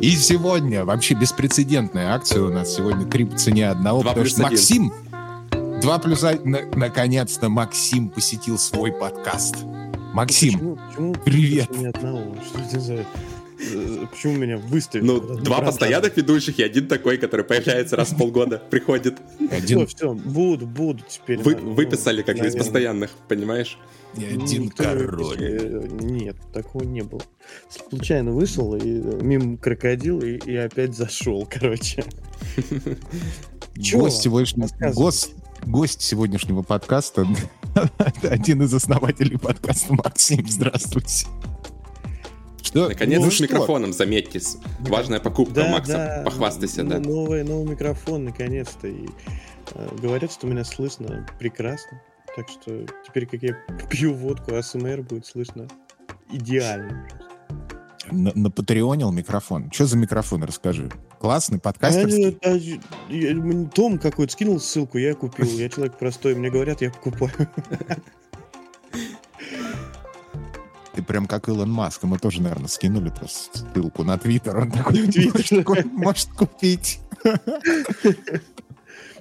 И сегодня вообще беспрецедентная акция у нас сегодня три по цене одного, Два потому плюс что один. Максим, два плюс один, на- наконец-то Максим посетил свой подкаст. Максим, Почему, почему привет. Ни одного. Что это за... э, Почему меня выставили? Ну, два постоянных ведущих и один такой, который появляется раз в полгода, приходит. Один, Все, все, буду, буду теперь. Вы, ну, выписали как бы из наверное. постоянных, понимаешь? и Ну, один никто король. Э, Нет, такого не было. Случайно вышел и э, мимо крокодил и, и опять зашел, короче. Гость, сегодняшнего, гость, гость сегодняшнего подкаста, один из основателей подкаста Максим, здравствуйте. Что? Наконец Ну с что? микрофоном, заметьте. Важная покупка у Макса. Похвастайся, ну, да. Новый, новый микрофон, наконец-то. И э, говорят, что меня слышно прекрасно. Так что теперь, как я пью водку, АСМР будет слышно идеально. На, на Патреонил микрофон. Что за микрофон, расскажи. Классный, подкастерский. а, Том какой-то скинул ссылку, я купил. Я человек простой, мне говорят, я покупаю. Ты прям как Илон Маск. Мы тоже, наверное, скинули просто ссылку на Твиттер. Он такой, Твиттер. «Может, такой, может купить.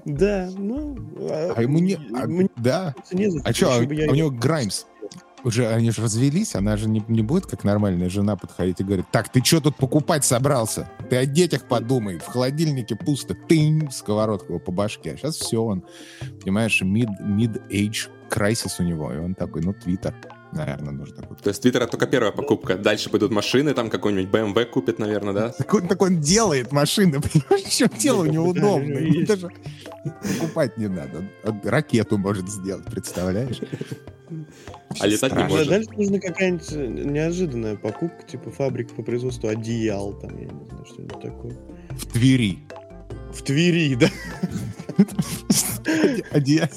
Да, ну... А ему не... а, да. А что, я у него Граймс уже, они же развелись, она же не, не будет как нормальная жена подходить и говорить, так, ты что тут покупать собрался? Ты о детях подумай, в холодильнике пусто, тынь, сковородка его по башке. А сейчас все, он, понимаешь, mid, mid-age crisis у него, и он такой, ну, Твиттер, наверное, нужно купить. То есть Твиттера только первая покупка. Дальше пойдут машины, там какой-нибудь BMW купит, наверное, да? Так он, так он делает машины, понимаешь, чем дело, у него Да, удобно, у него ему даже покупать не надо. Он ракету может сделать, представляешь? А летать не Да, может. Дальше нужна какая-нибудь э, неожиданная покупка, типа фабрика по производству одеял, там, я не знаю, что-нибудь такое. В Твери. В Твери, да. Одея-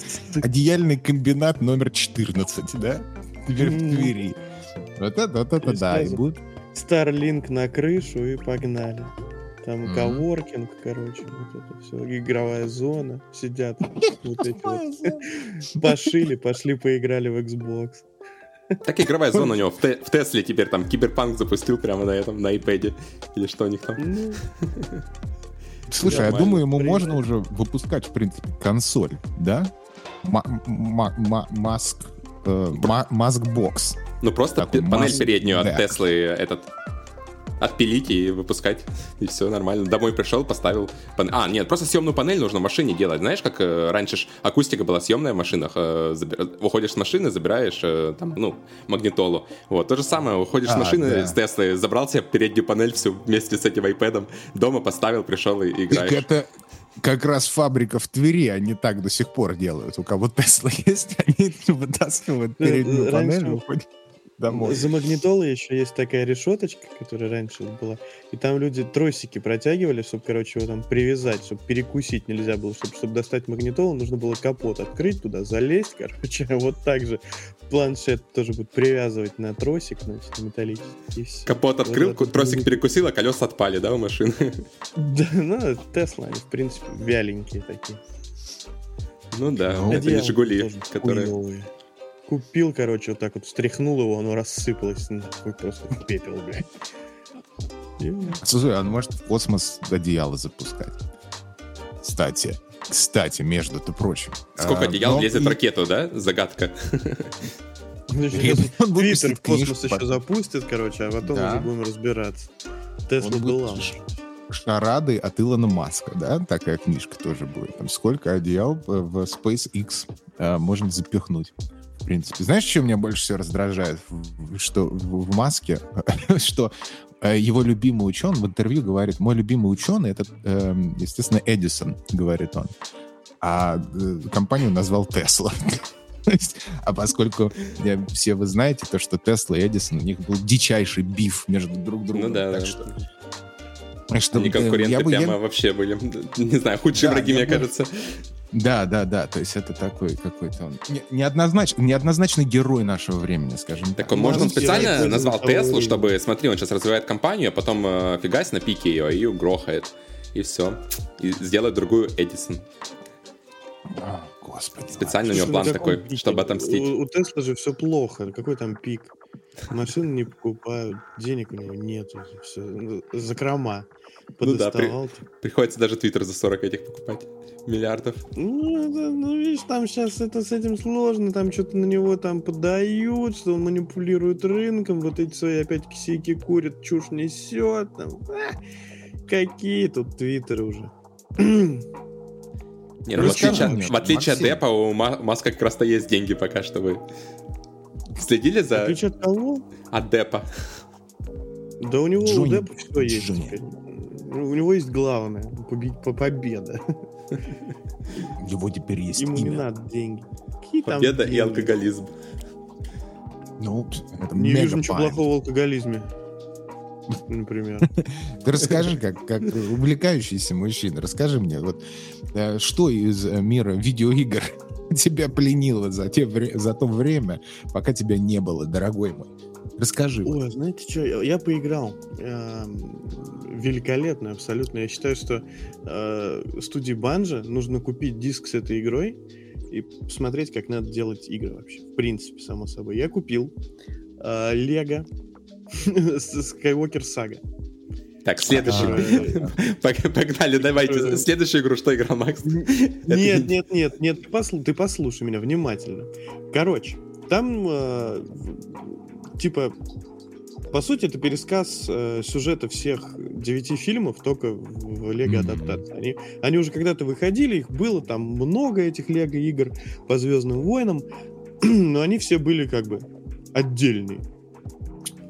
Одеяльный комбинат номер 14, да? Теперь в. Твери. Вот это, вот это да, и сразу- будет. Старлинк на крышу и погнали. Там коворкинг, короче, вот это все, игровая зона, сидят вот эти вот, пошили, пошли поиграли в Xbox. Так игровая зона у него в, Те- в Тесле теперь там Киберпанк запустил прямо на этом, на iPad. Или что у них там. Ну, Слушай, я думаю, ему Привет. можно уже выпускать, в принципе, консоль, да? Ма- ма- ма- Маск... э, ма- Маскбокс. Ну просто пе- панель масс- переднюю от Теслы этот отпилить и выпускать, и все нормально. Домой пришел, поставил панель. А, нет, просто съемную панель нужно в машине делать. Знаешь, как э, раньше ж акустика была съемная в машинах. э, заби- Выходишь с машины, забираешь э, там, ну, магнитолу. Вот, то же самое, выходишь с А, машины да. с Теслы, забрал себе переднюю панель всю вместе с этим iPad, дома поставил, пришел и Так играешь. это как раз фабрика в Твери, они так до сих пор делают. У кого Тесла есть, они вытаскивают переднюю раньше- панель, выходят домой. За магнитолой еще есть такая решеточка, которая раньше была. И там люди тросики протягивали, чтобы, короче, его там привязать, чтобы перекусить нельзя было. Чтобы, чтобы достать магнитолу, нужно было капот открыть, туда залезть, короче. А вот так же планшет тоже будет привязывать на тросик, значит, металлический. Капот Вот открыл, это тросик перекусил, а колеса отпали, да, у машины? Да, ну, Тесла, они, в принципе, вяленькие такие. Ну да, это не Жигули, которые... хуёвые. Купил, короче, вот так вот встряхнул его, оно рассыпалось. Нахуй просто в пепел, блядь. И Слушай, он может в космос одеяло запускать. Кстати, кстати, между-то прочим. Сколько А, одеял но лезет и- ракету, да? Загадка. Ну, Твиттер в космос еще запустит, короче, а потом уже будем разбираться. Тесла была. Шарады от Илона Маска, да? Такая книжка тоже будет. Там сколько одеял в SpaceX э, можно запихнуть. В принципе. Знаешь, что меня больше всего раздражает? Что в, Маске, что э, его любимый ученый в интервью говорит, мой любимый ученый, это, эм, естественно, Эдисон, говорит он. А э, компанию назвал Тесла. А поскольку я- все вы знаете, то, что Тесла и Эдисон, у них был дичайший биф между друг другом. Ну да, Так да. что- так что, Они э, конкуренты я бы- я- прямо вообще были. Не знаю, худшие Да, враги, я мне бы- кажется. Да, да, да. То есть это такой какой-то он не- неоднознач- неоднозначный герой нашего времени, скажем Так так. он, может, он Ну, специально назвал Теслу, того чтобы, смотри, он сейчас развивает компанию, а потом э, фигась на пике ее и угрохает. И все. И сделает другую Эдисон. А, Господи. Специально у него план такой, пике? чтобы отомстить. У, у Тесла же все плохо. Какой там пик? Машины не покупают, денег у него нету, все, закрома. Ну да, при- Подоставал. типа. приходится даже Твиттер за 40 этих покупать. Миллиардов. Ну, это, ну, видишь, там сейчас это с этим сложно, там что-то на него там подают, что он манипулирует рынком, вот эти свои опять кисейки курят, чушь несет, там, а, какие тут твиттеры уже. Не, ну, в отличие, мне, от- в отличие от Максим. Депа, у Ма- Маска как раз-то есть деньги пока что вы. Следили за... Ключ от кого? От Депа. Да у него у Джонни. Деппа все есть Джонни. теперь. У него есть главное, побе- по- победа. У него теперь есть Ему не имя. надо деньги. Какие там Победа и деньги? алкоголизм. Ну, это Не вижу ничего плохого в алкоголизме. Например. Ты расскажи, как, как увлекающийся мужчина, расскажи мне, вот э, что из э, мира видеоигр тебя пленило за, те, за то время, пока тебя не было, дорогой мой? Расскажи. вот. Ой, знаете что, я, я поиграл. Эм, великолепно, абсолютно. Я считаю, что э, студии Банжа нужно купить диск с этой игрой и посмотреть, как надо делать игры вообще. В принципе, само собой. Я купил э, Лего Skywalker Saga. Так, следующий. Пог- Погнали, давайте. Следующую игру что играл Макс? Нет, нет, нет, нет, ты, послу- ты послушай меня внимательно. Короче, там э, типа по сути, это пересказ э, сюжета всех девяти фильмов, только в, в Лего Мгм. адаптации. Они, они уже когда-то выходили, их было там много этих Лего игр по Звездным войнам, но они все были как бы отдельные.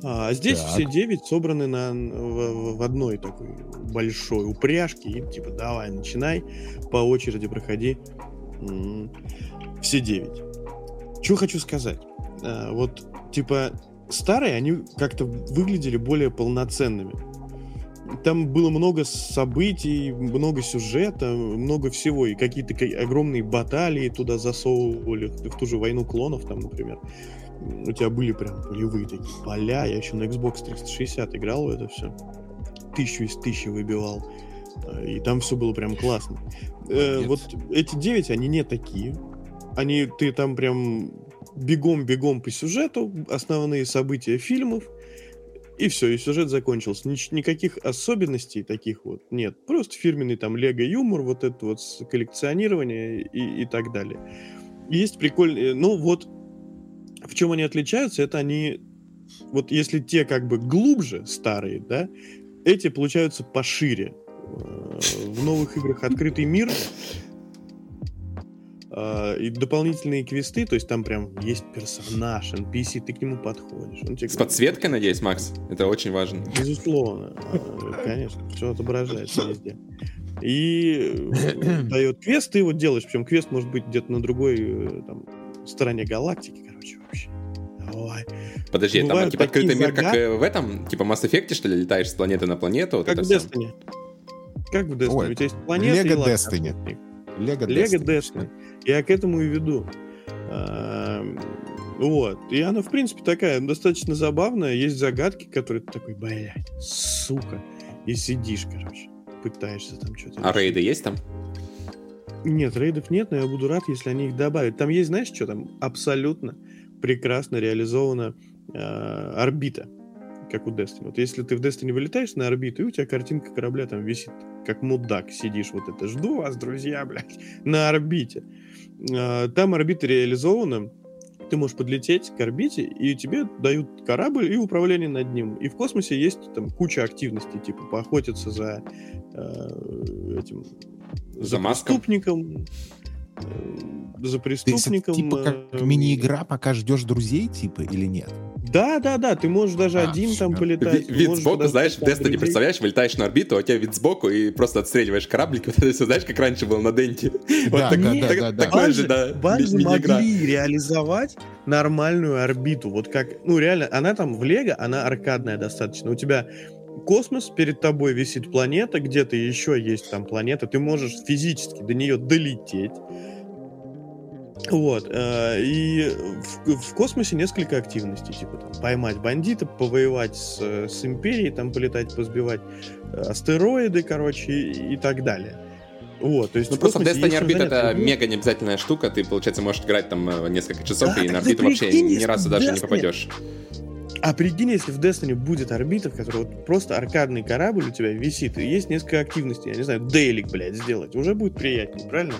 А здесь Так. все девять собраны на, в, в одной такой большой упряжке. И типа, давай, начинай, по очереди проходи. Все девять. Что хочу сказать? А, вот, типа, старые, они как-то выглядели более полноценными. Там было много событий, много сюжета, много всего, и какие-то ка- огромные баталии туда засовывали, в ту же войну клонов, там, например. У тебя были прям полевые такие поля. Я еще на Xbox 360 играл в это все. Тысячу из тысячи выбивал. И там все было прям классно. Э, вот эти девять, они не такие. Они, ты там прям бегом-бегом по сюжету, основные события фильмов, и все, и сюжет закончился. Нич- никаких особенностей таких вот нет. Просто фирменный там лего-юмор, вот это вот коллекционирование и, и так далее. Есть прикольные... Ну вот, в чем они отличаются, это они... Вот если те как бы глубже, старые, да, эти получаются пошире. Э, В новых играх открытый мир, и дополнительные квесты, то есть там прям есть персонаж, NPC, ты к нему подходишь. Он тебе С подсветкой, надеюсь, Макс? Это очень важно. Безусловно, а, конечно, все отображается везде. И э, дает квест, ты его делаешь, причем квест может быть где-то на другой э, там, стороне галактики, короче, вообще. Давай. Подожди, там Бывают типа открытый мир, как загадки. э, в этом? Типа Mass Effect, что ли, летаешь с планеты на планету? Вот Как это в? Destiny. Как в Destiny. Ой, У тебя есть планета локация. Destiny. Лего Лего Destiny. Я к этому и веду. А, Вот. И она, в принципе, такая достаточно забавная. Есть загадки, которые ты такой, блядь, сука. И сидишь, короче, пытаешься там что-то. А рейды есть там? Нет, рейдов нет, но я буду рад, если они их добавят. Там есть, знаешь, что там? Абсолютно прекрасно реализована э, орбита, как у Destiny. Вот если ты в Destiny вылетаешь на орбиту, и у тебя картинка корабля там висит, как мудак, сидишь вот это, жду вас, друзья, блядь, на орбите. Э, там орбита реализована, ты можешь подлететь к орбите, и тебе дают корабль и управление над ним. И в космосе есть там куча активностей, типа поохотиться за э, этим За маском? преступником, э, за преступником. типа как э, мини-игра, пока ждешь друзей, типа, или нет? Да, да, да, ты можешь даже А, один там полетать. Ви- Вид сбоку, знаешь, в Destiny, друзей. представляешь, вылетаешь на орбиту, а у тебя вид сбоку, и просто отстреливаешь кораблик, вот это все, знаешь, как раньше было на Денте. Вот Да, так- да, Нет, да, так- да, да. Такое же, да, мини-игра. могли реализовать нормальную орбиту. Вот как, ну реально, она там в Лего, она аркадная достаточно. У тебя космос, перед тобой висит планета, где-то еще есть там планета, ты можешь физически до нее долететь. Вот, э, и в, в космосе несколько активностей, типа там, поймать бандита, повоевать с, э, с империей, там полетать, позбивать э, астероиды, короче, и, и так далее. Вот, то есть Ну просто в Destiny заняться. это мега необязательная штука, ты, получается, можешь играть там несколько часов, Да, и на орбиту вообще ни разу даже не попадешь. А прикинь, если в Destiny будет орбита, в которой вот просто аркадный корабль у тебя висит, и есть несколько активностей, я не знаю, дейлик, блядь, сделать, уже будет приятнее, правильно?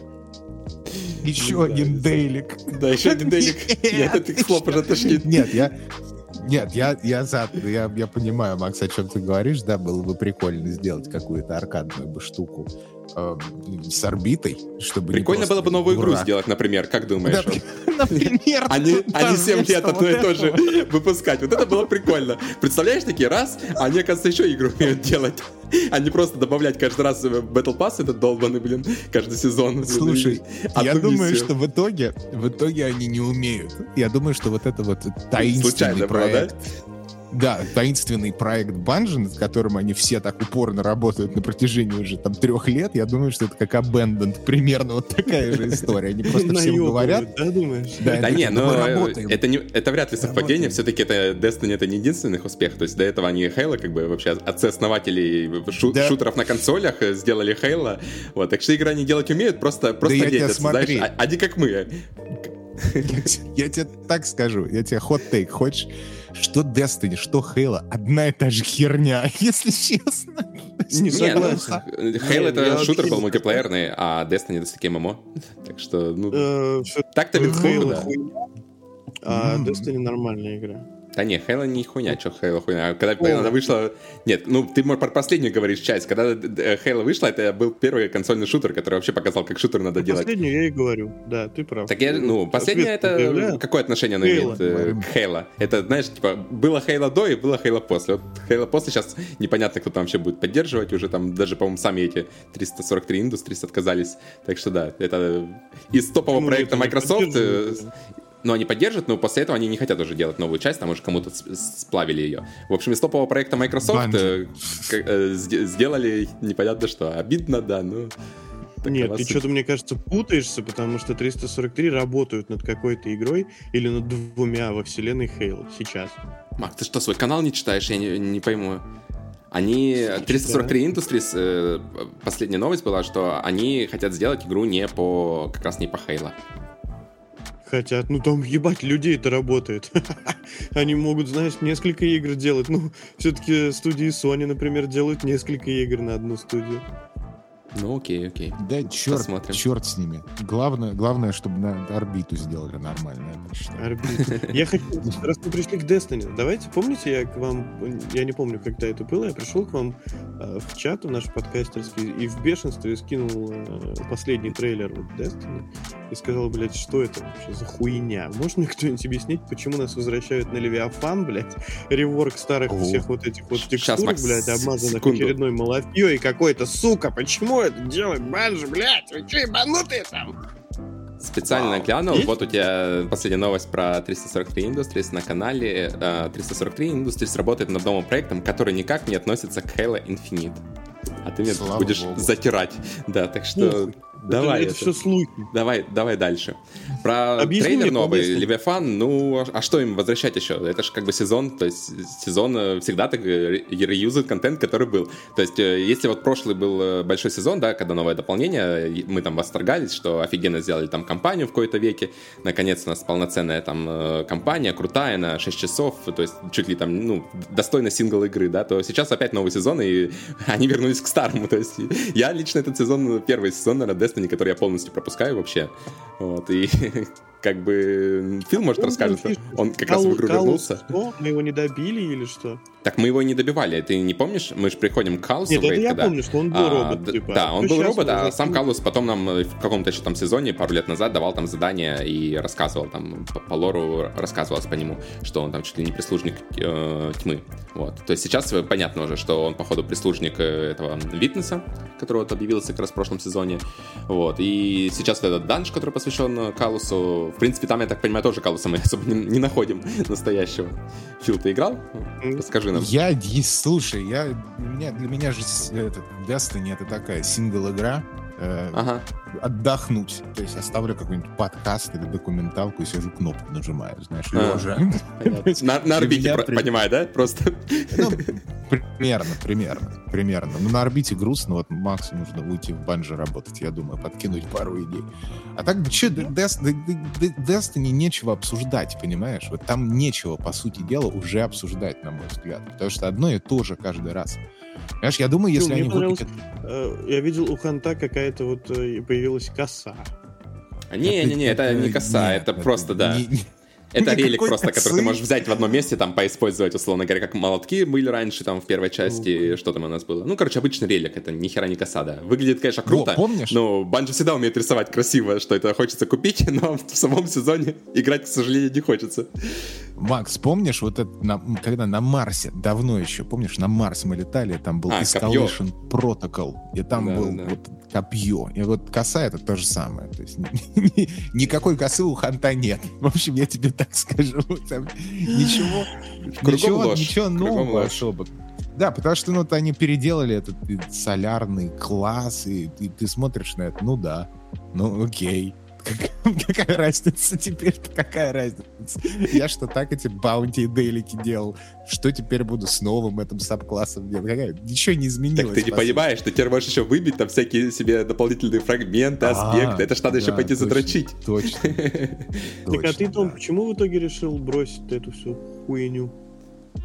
Еще один дейлик. Да, еще один делик. Я от этих слов уже тошнит. Нет, я... Нет, я, я за, я, я понимаю, Макс, о чем ты говоришь, да, было бы прикольно сделать какую-то аркадную бы штуку э, с орбитой, чтобы Прикольно было бы новую игру сделать, например, как думаешь? Например, Они, они 7 вместо лет одно и то же выпускать. Вот это было прикольно. Представляешь, такие раз, они, оказывается, еще игру умеют делать. А не просто добавлять каждый раз в Battle Pass этот долбанный, блин, каждый сезон. Слушай, я думаю, что в итоге, в итоге они не умеют. Я думаю, что вот это вот таинственный проект, да, таинственный проект Bungie, над которым они все так упорно работают на протяжении уже там трех лет, я думаю, что это как Abandoned, примерно вот такая же история. Они просто всем говорят, Да, думаешь? да, не, но мы работаем. это, не, это вряд ли совпадение, все-таки это Destiny это не единственный их успех, то есть до этого они Halo, как бы вообще отцы-основателей шутеров на консолях сделали Halo, вот, так что игры они делать умеют, просто, просто делятся, знаешь, а- они как мы. Я тебе так скажу, я тебе хот-тейк. Хочешь, что Destiny, что Halo, одна и та же херня, если честно. Не Не, ну, согласен. Halo это я шутер был мультиплеерный, а Destiny это все-таки ММО. Так что, ну, Э, так-то без Halo а. Destiny нормальная игра. Да не, Halo не хуйня, что Halo хуйня. Когда О. она вышла... Нет, ну ты про последнюю говоришь часть. Когда э, Halo вышла, это был первый консольный шутер, который вообще показал, как шутер надо делать. Последнюю я и говорю. Да, ты прав. Так я, ну, Ответственно это какое отношение Halo. имеет э, к Halo? Это, знаешь, типа, было Halo до и было Halo после. Вот Halo после сейчас непонятно, кто там вообще будет поддерживать. Уже там даже, по-моему, сами эти 343 Industries отказались. Так что да, это из топового Ну, проекта Microsoft. Ну, они поддержат, но после этого они не хотят уже делать новую часть, там уже кому-то сплавили ее. В общем, из топового проекта Microsoft э, э, сде- сделали непонятно что. Обидно, да, ну... такова Нет, ты что-то, мне кажется, путаешься, потому что 343 работают над какой-то игрой или над двумя во вселенной Halo сейчас. Мак, ты что, свой канал не читаешь? Я не, не пойму. Они... 343 Industries, э, последняя новость была, что они хотят сделать игру не по... как раз не по Halo. Хотят, ну там ебать, людей это работает. Они могут, знаешь, несколько игр делать. Ну, все-таки студии Sony, например, делают несколько игр на одну студию. Ну, окей, окей. Да черт, Посмотрим. черт с ними. Главное, главное, чтобы на орбиту сделали нормально. я считаю. Орбит. Я хочу, раз мы пришли к Destiny, давайте, помните, я к вам, я не помню, когда это было, я пришел к вам э, в чат в наш подкастерский и в бешенстве скинул э, последний трейлер вот Destiny и сказал, блядь, что это вообще за хуйня? Может мне кто-нибудь объяснить, почему нас возвращают на Левиафан, блядь? Реворк старых О. всех вот этих вот текстур, Макс, блядь, обмазанных секунду. очередной малафьей какой-то, сука, почему это делает Банжи, блядь? Вы че, ебанутые там? Специально Вау. глянул, Есть? вот у тебя последняя новость про 343 Industries на канале. Э, 343 Industries работает над новым проектом, который никак не относится к Halo Infinite. А ты мне Слава будешь богу. затирать. Да, так что. Давай. это, это это. все слухи. Давай, давай дальше. Про Объясни трейлер мне, новый, по-быстрому. Левиафан, ну, а- а что им возвращать еще? Это же как бы сезон, то есть сезон э, всегда так э, ре- реюзает контент, который был. То есть э, если вот прошлый был большой сезон, да, когда новое дополнение, мы там восторгались, что офигенно сделали там компанию в какой-то веке, наконец у нас полноценная там компания, крутая, на 6 часов, то есть чуть ли там, ну, достойно сингл игры, да, то сейчас опять новый сезон, и они вернулись к старому, то есть я лично этот сезон, первый сезон, наверное, Destiny, который я полностью пропускаю вообще, вот, и как бы Фил, может, расскажет, он как раз в игру вернулся. что? Мы его не добили или что? Так мы его не добивали, ты не помнишь? Мы же приходим к Калусу Нет, это я помню, что он был А, робот, типа. Да, он был робот, а сам Калус потом нам э, в каком-то еще там сезоне пару лет назад давал там задания и рассказывал там по, лору рассказывалось по нему, что он там чуть ли не прислужник э, тьмы. Вот. То есть сейчас э, понятно уже, что он походу прислужник этого Витнеса, который вот объявился как раз в прошлом сезоне. Вот. И сейчас этот данж, который посвящен Калусу, в принципе, там, я так понимаю, тоже Калуса мы особо не, не находим настоящего. Фил, ты играл? Расскажи нам. Я, слушай, я, для, меня, для меня же этот, Destiny это такая сингл-игра, э, Ага. отдохнуть. То есть оставлю какой-нибудь подкаст или документалку и сижу кнопку нажимаю, знаешь, А. лежа. На, орбите, понимаю, да? Просто. Примерно, примерно, примерно. Ну, на орбите грустно, вот Максу нужно уйти в банже работать, я думаю, подкинуть пару идей. А так, что, Destiny нечего обсуждать, понимаешь? Вот там нечего, по сути дела, уже обсуждать, на мой взгляд. Потому что одно и то же каждый раз. Понимаешь, я думаю, если они выпустят... Э, я видел у Ханта какая-то вот э, появилась коса. Не-не-не, это, это не коса, это просто, да. Это релик просто, который ты можешь взять в одном месте, там, поиспользовать, условно говоря, как молотки были раньше, там, в первой части, что там у нас было. Ну, короче, обычный релик, это ни хера не косада. Выглядит, конечно, круто, Во, помнишь? но Банжи всегда умеет рисовать красиво, что это хочется купить, но в самом сезоне играть, к сожалению, не хочется. Макс, помнишь, вот это, на, когда на Марсе, давно еще, помнишь, на Марс мы летали, там был а, Escalation копье. Protocol, и там да, был да. вот копье. И вот коса это то же самое. То есть никакой косы у Ханта нет. В общем, я тебе так скажу. Там ничего, ничего, ложь. ничего нового особо. Да, потому что ну, вот они переделали этот солярный класс, и, и ты смотришь на это, ну да, ну окей. какая разница теперь-то, какая разница? Я что так эти баунти и дейлики делал, что теперь буду с новым этим сабклассом делать? Какая? Ничего не изменилось. Так ты не понимаешь, ты теперь можешь еще выбить там всякие себе дополнительные фрагменты, а, аспекты. Это ж надо еще пойти задрочить. Точно. Так а ты, Том, почему в итоге решил бросить эту всю хуйню?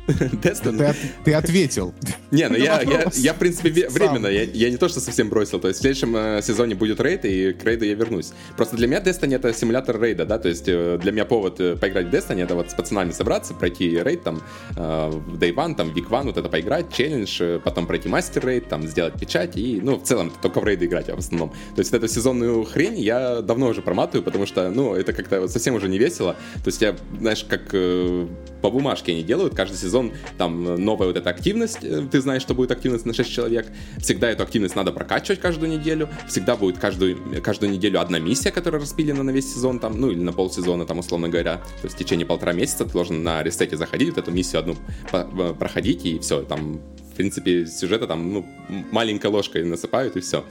Destiny. Ты, ты ответил. Не, ну я, я, я, в принципе, временно, я, я не то, что совсем бросил, то есть в следующем э, сезоне будет рейд, и к рейду я вернусь. Просто для меня Destiny это симулятор рейда, да, то есть э, для меня повод э, поиграть в Destiny, это вот с пацанами собраться, пройти рейд там э, в Day One, там, Week One, вот это поиграть, челлендж, э, потом пройти мастер рейд, там, сделать печать, и, ну, в целом, только в рейды играть, а в основном. То есть эту сезонную хрень я давно уже проматываю, потому что, ну, это как-то совсем уже не весело. То есть я, знаешь, как э, по бумажке они делают, каждый сезон там новая вот эта активность, э, ты знаешь, что будет активность на 6 человек, всегда эту активность надо прокачивать каждую неделю, всегда будет каждую, каждую неделю одна миссия, которая распилена на весь сезон, там, ну или на полсезона, там, условно говоря, то есть в течение полтора месяца ты должен на ресете заходить, вот эту миссию одну э, проходить, и все, там в принципе, сюжета там, ну, маленькой ложкой насыпают, и все.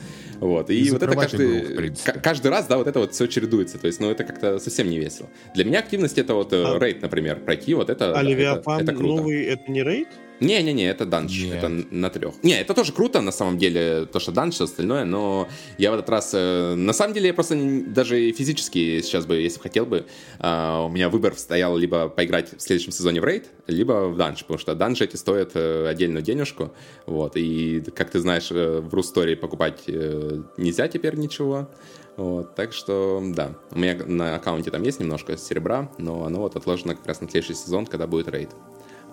Вот. И, и вот это каждый, игру, каждый раз, да, вот это вот все чередуется. То есть, ну, это как-то совсем не весело. Для меня активность это вот э, а... рейд, например, пройти, вот это, а да, это, это круто. новый, это не рейд? Не-не-не, это данж, это на трех. Не, это тоже круто, на самом деле, то, что данж, все остальное, но я в этот раз... Э, на самом деле, я просто даже физически сейчас бы, если бы хотел бы, э, у меня выбор стоял либо поиграть в следующем сезоне в рейд, либо в данж, потому что данжи эти стоят э, отдельную денежку, вот, и, как ты знаешь, э, в Рустори покупать нельзя теперь ничего, вот, так что, да, у меня на аккаунте там есть немножко серебра, но оно вот отложено как раз на следующий сезон, когда будет рейд.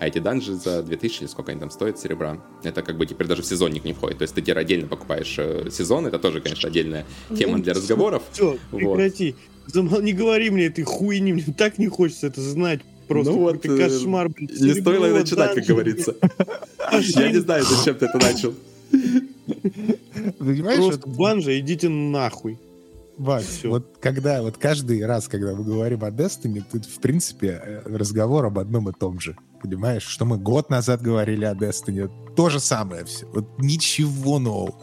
А эти данжи за 2000 или сколько они там стоят серебра, это как бы теперь даже в сезонник не входит. То есть ты теперь отдельно покупаешь э, сезон, это тоже, конечно, отдельная тема для разговоров. Все, прекрати. Вот. Не говори мне этой хуйни, мне так не хочется это знать. Просто ну вот, кошмар, блин. Не стоило это читать, как говорится. Я не знаю, зачем ты это начал. Просто банжа, идите нахуй. Вань, Все. вот когда, вот каждый раз, когда мы говорим о Destiny, тут, в принципе, э, разговор об одном и том же. Понимаешь, что мы год назад говорили о Destiny, то же самое все. Вот ничего нового.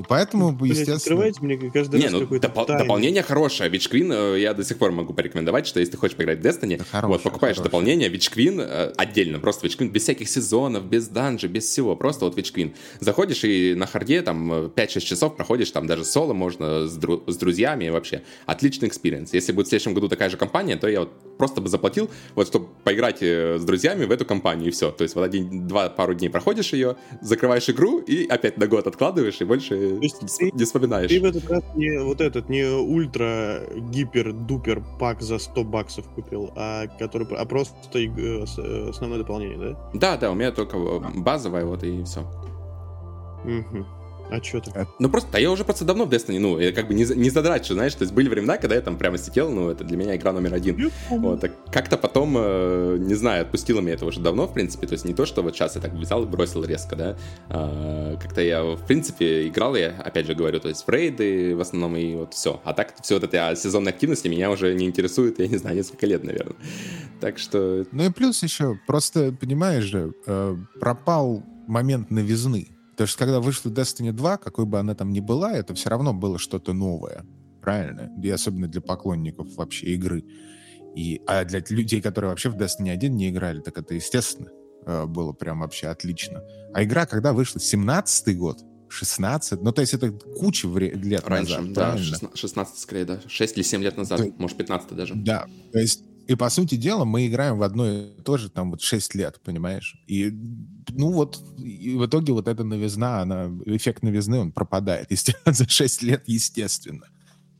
И поэтому, Блин, естественно... Открывайте мне каждый не, раз ну, допол- дополнение хорошее. Witch Queen э, я до сих пор могу порекомендовать, что если ты хочешь поиграть в Destiny, да хорошее, вот, покупаешь хорошее. дополнение Witch Queen э, отдельно, просто Witch Queen, без всяких сезонов, без данжи, без всего, просто вот Witch Queen. Заходишь и на харде там 5-6 э, часов проходишь, там даже соло можно с, дру- с друзьями, вообще отличный experience. Если будет в следующем году такая же кампания, то я вот просто бы заплатил, вот, чтобы поиграть с друзьями в эту кампанию, и все. То есть вот один-два пару дней проходишь ее, закрываешь игру и опять на год откладываешь, и больше не вспоминаешь. Ты в этот раз не вот этот, не ультра гипер дупер пак за 100 баксов купил, а который, а просто э, э, основное дополнение, да? Да, да, у меня только базовое вот и все. Угу. А что ты? Ну просто, а я уже просто давно в Destiny, ну, я как бы не, не задрачу, знаешь, то есть были времена, когда я там прямо сидел, ну, это для меня игра номер один. Вот, так как-то потом, э, не знаю, отпустило меня это уже давно, в принципе, то есть не то, что вот сейчас я так взял и бросил резко, да, а, как-то я, в принципе, играл я, опять же говорю, то есть в рейды в основном и вот все. А так все вот эта сезонная активность меня уже не интересует, я не знаю, несколько лет, наверное. Так что... Ну и плюс еще, просто, понимаешь же, э, пропал момент новизны. Потому что когда вышла Destiny 2, какой бы она там ни была, это все равно было что-то новое. Правильно? И особенно для поклонников вообще игры. И, а для людей, которые вообще в Destiny 1 не играли, так это естественно. э, было прям вообще отлично. А игра, когда вышла? 17-й год? 16? Ну, то есть это куча вре- лет Раньше, назад, да, правильно? 16, 16 скорее, да. 6 или 7 лет назад, Да. может, 15 даже. Да, то есть и по сути дела мы играем в одно и то же там вот 6 лет, понимаешь? И ну вот и в итоге вот эта новизна, она, эффект новизны, он пропадает за 6 лет, естественно.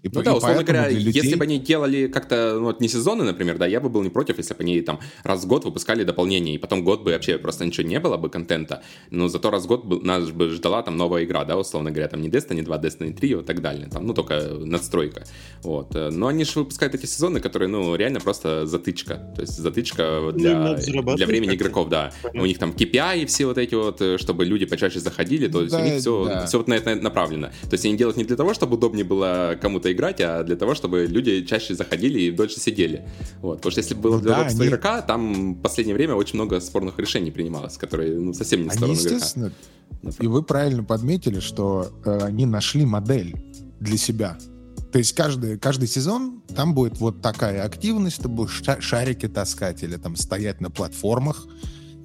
И Ну по- да, и условно говоря, людей- если бы они делали как-то, ну, вот не сезоны, например, да, я бы был не против, если бы они там раз в год выпускали дополнение, и потом год бы вообще просто ничего не было бы контента, но зато раз в год бы, нас бы ждала там новая игра, да, условно говоря, там не Destiny 2, Destiny 3 и так далее, там, ну, только надстройка, вот. Но они же выпускают эти сезоны, которые, ну, реально просто затычка, то есть затычка Ну, для, для времени игроков, да. Понятно. У них там KPI и все вот эти вот, э, чтобы люди почаще заходили, то есть у Да, них все, да. все вот на это направлено. То есть они делают не для того, чтобы удобнее было кому-то играть, а для того, чтобы люди чаще заходили и дольше сидели. Вот. Потому что если бы было Ну да, они- игрока, там в последнее время очень много спорных решений принималось, которые ну, совсем не в Они, сторону игрока. естественно, и вы правильно подметили, что э, они нашли модель для себя. То есть каждый, каждый сезон там будет вот такая активность, ты будешь ша- шарики таскать или там стоять на платформах,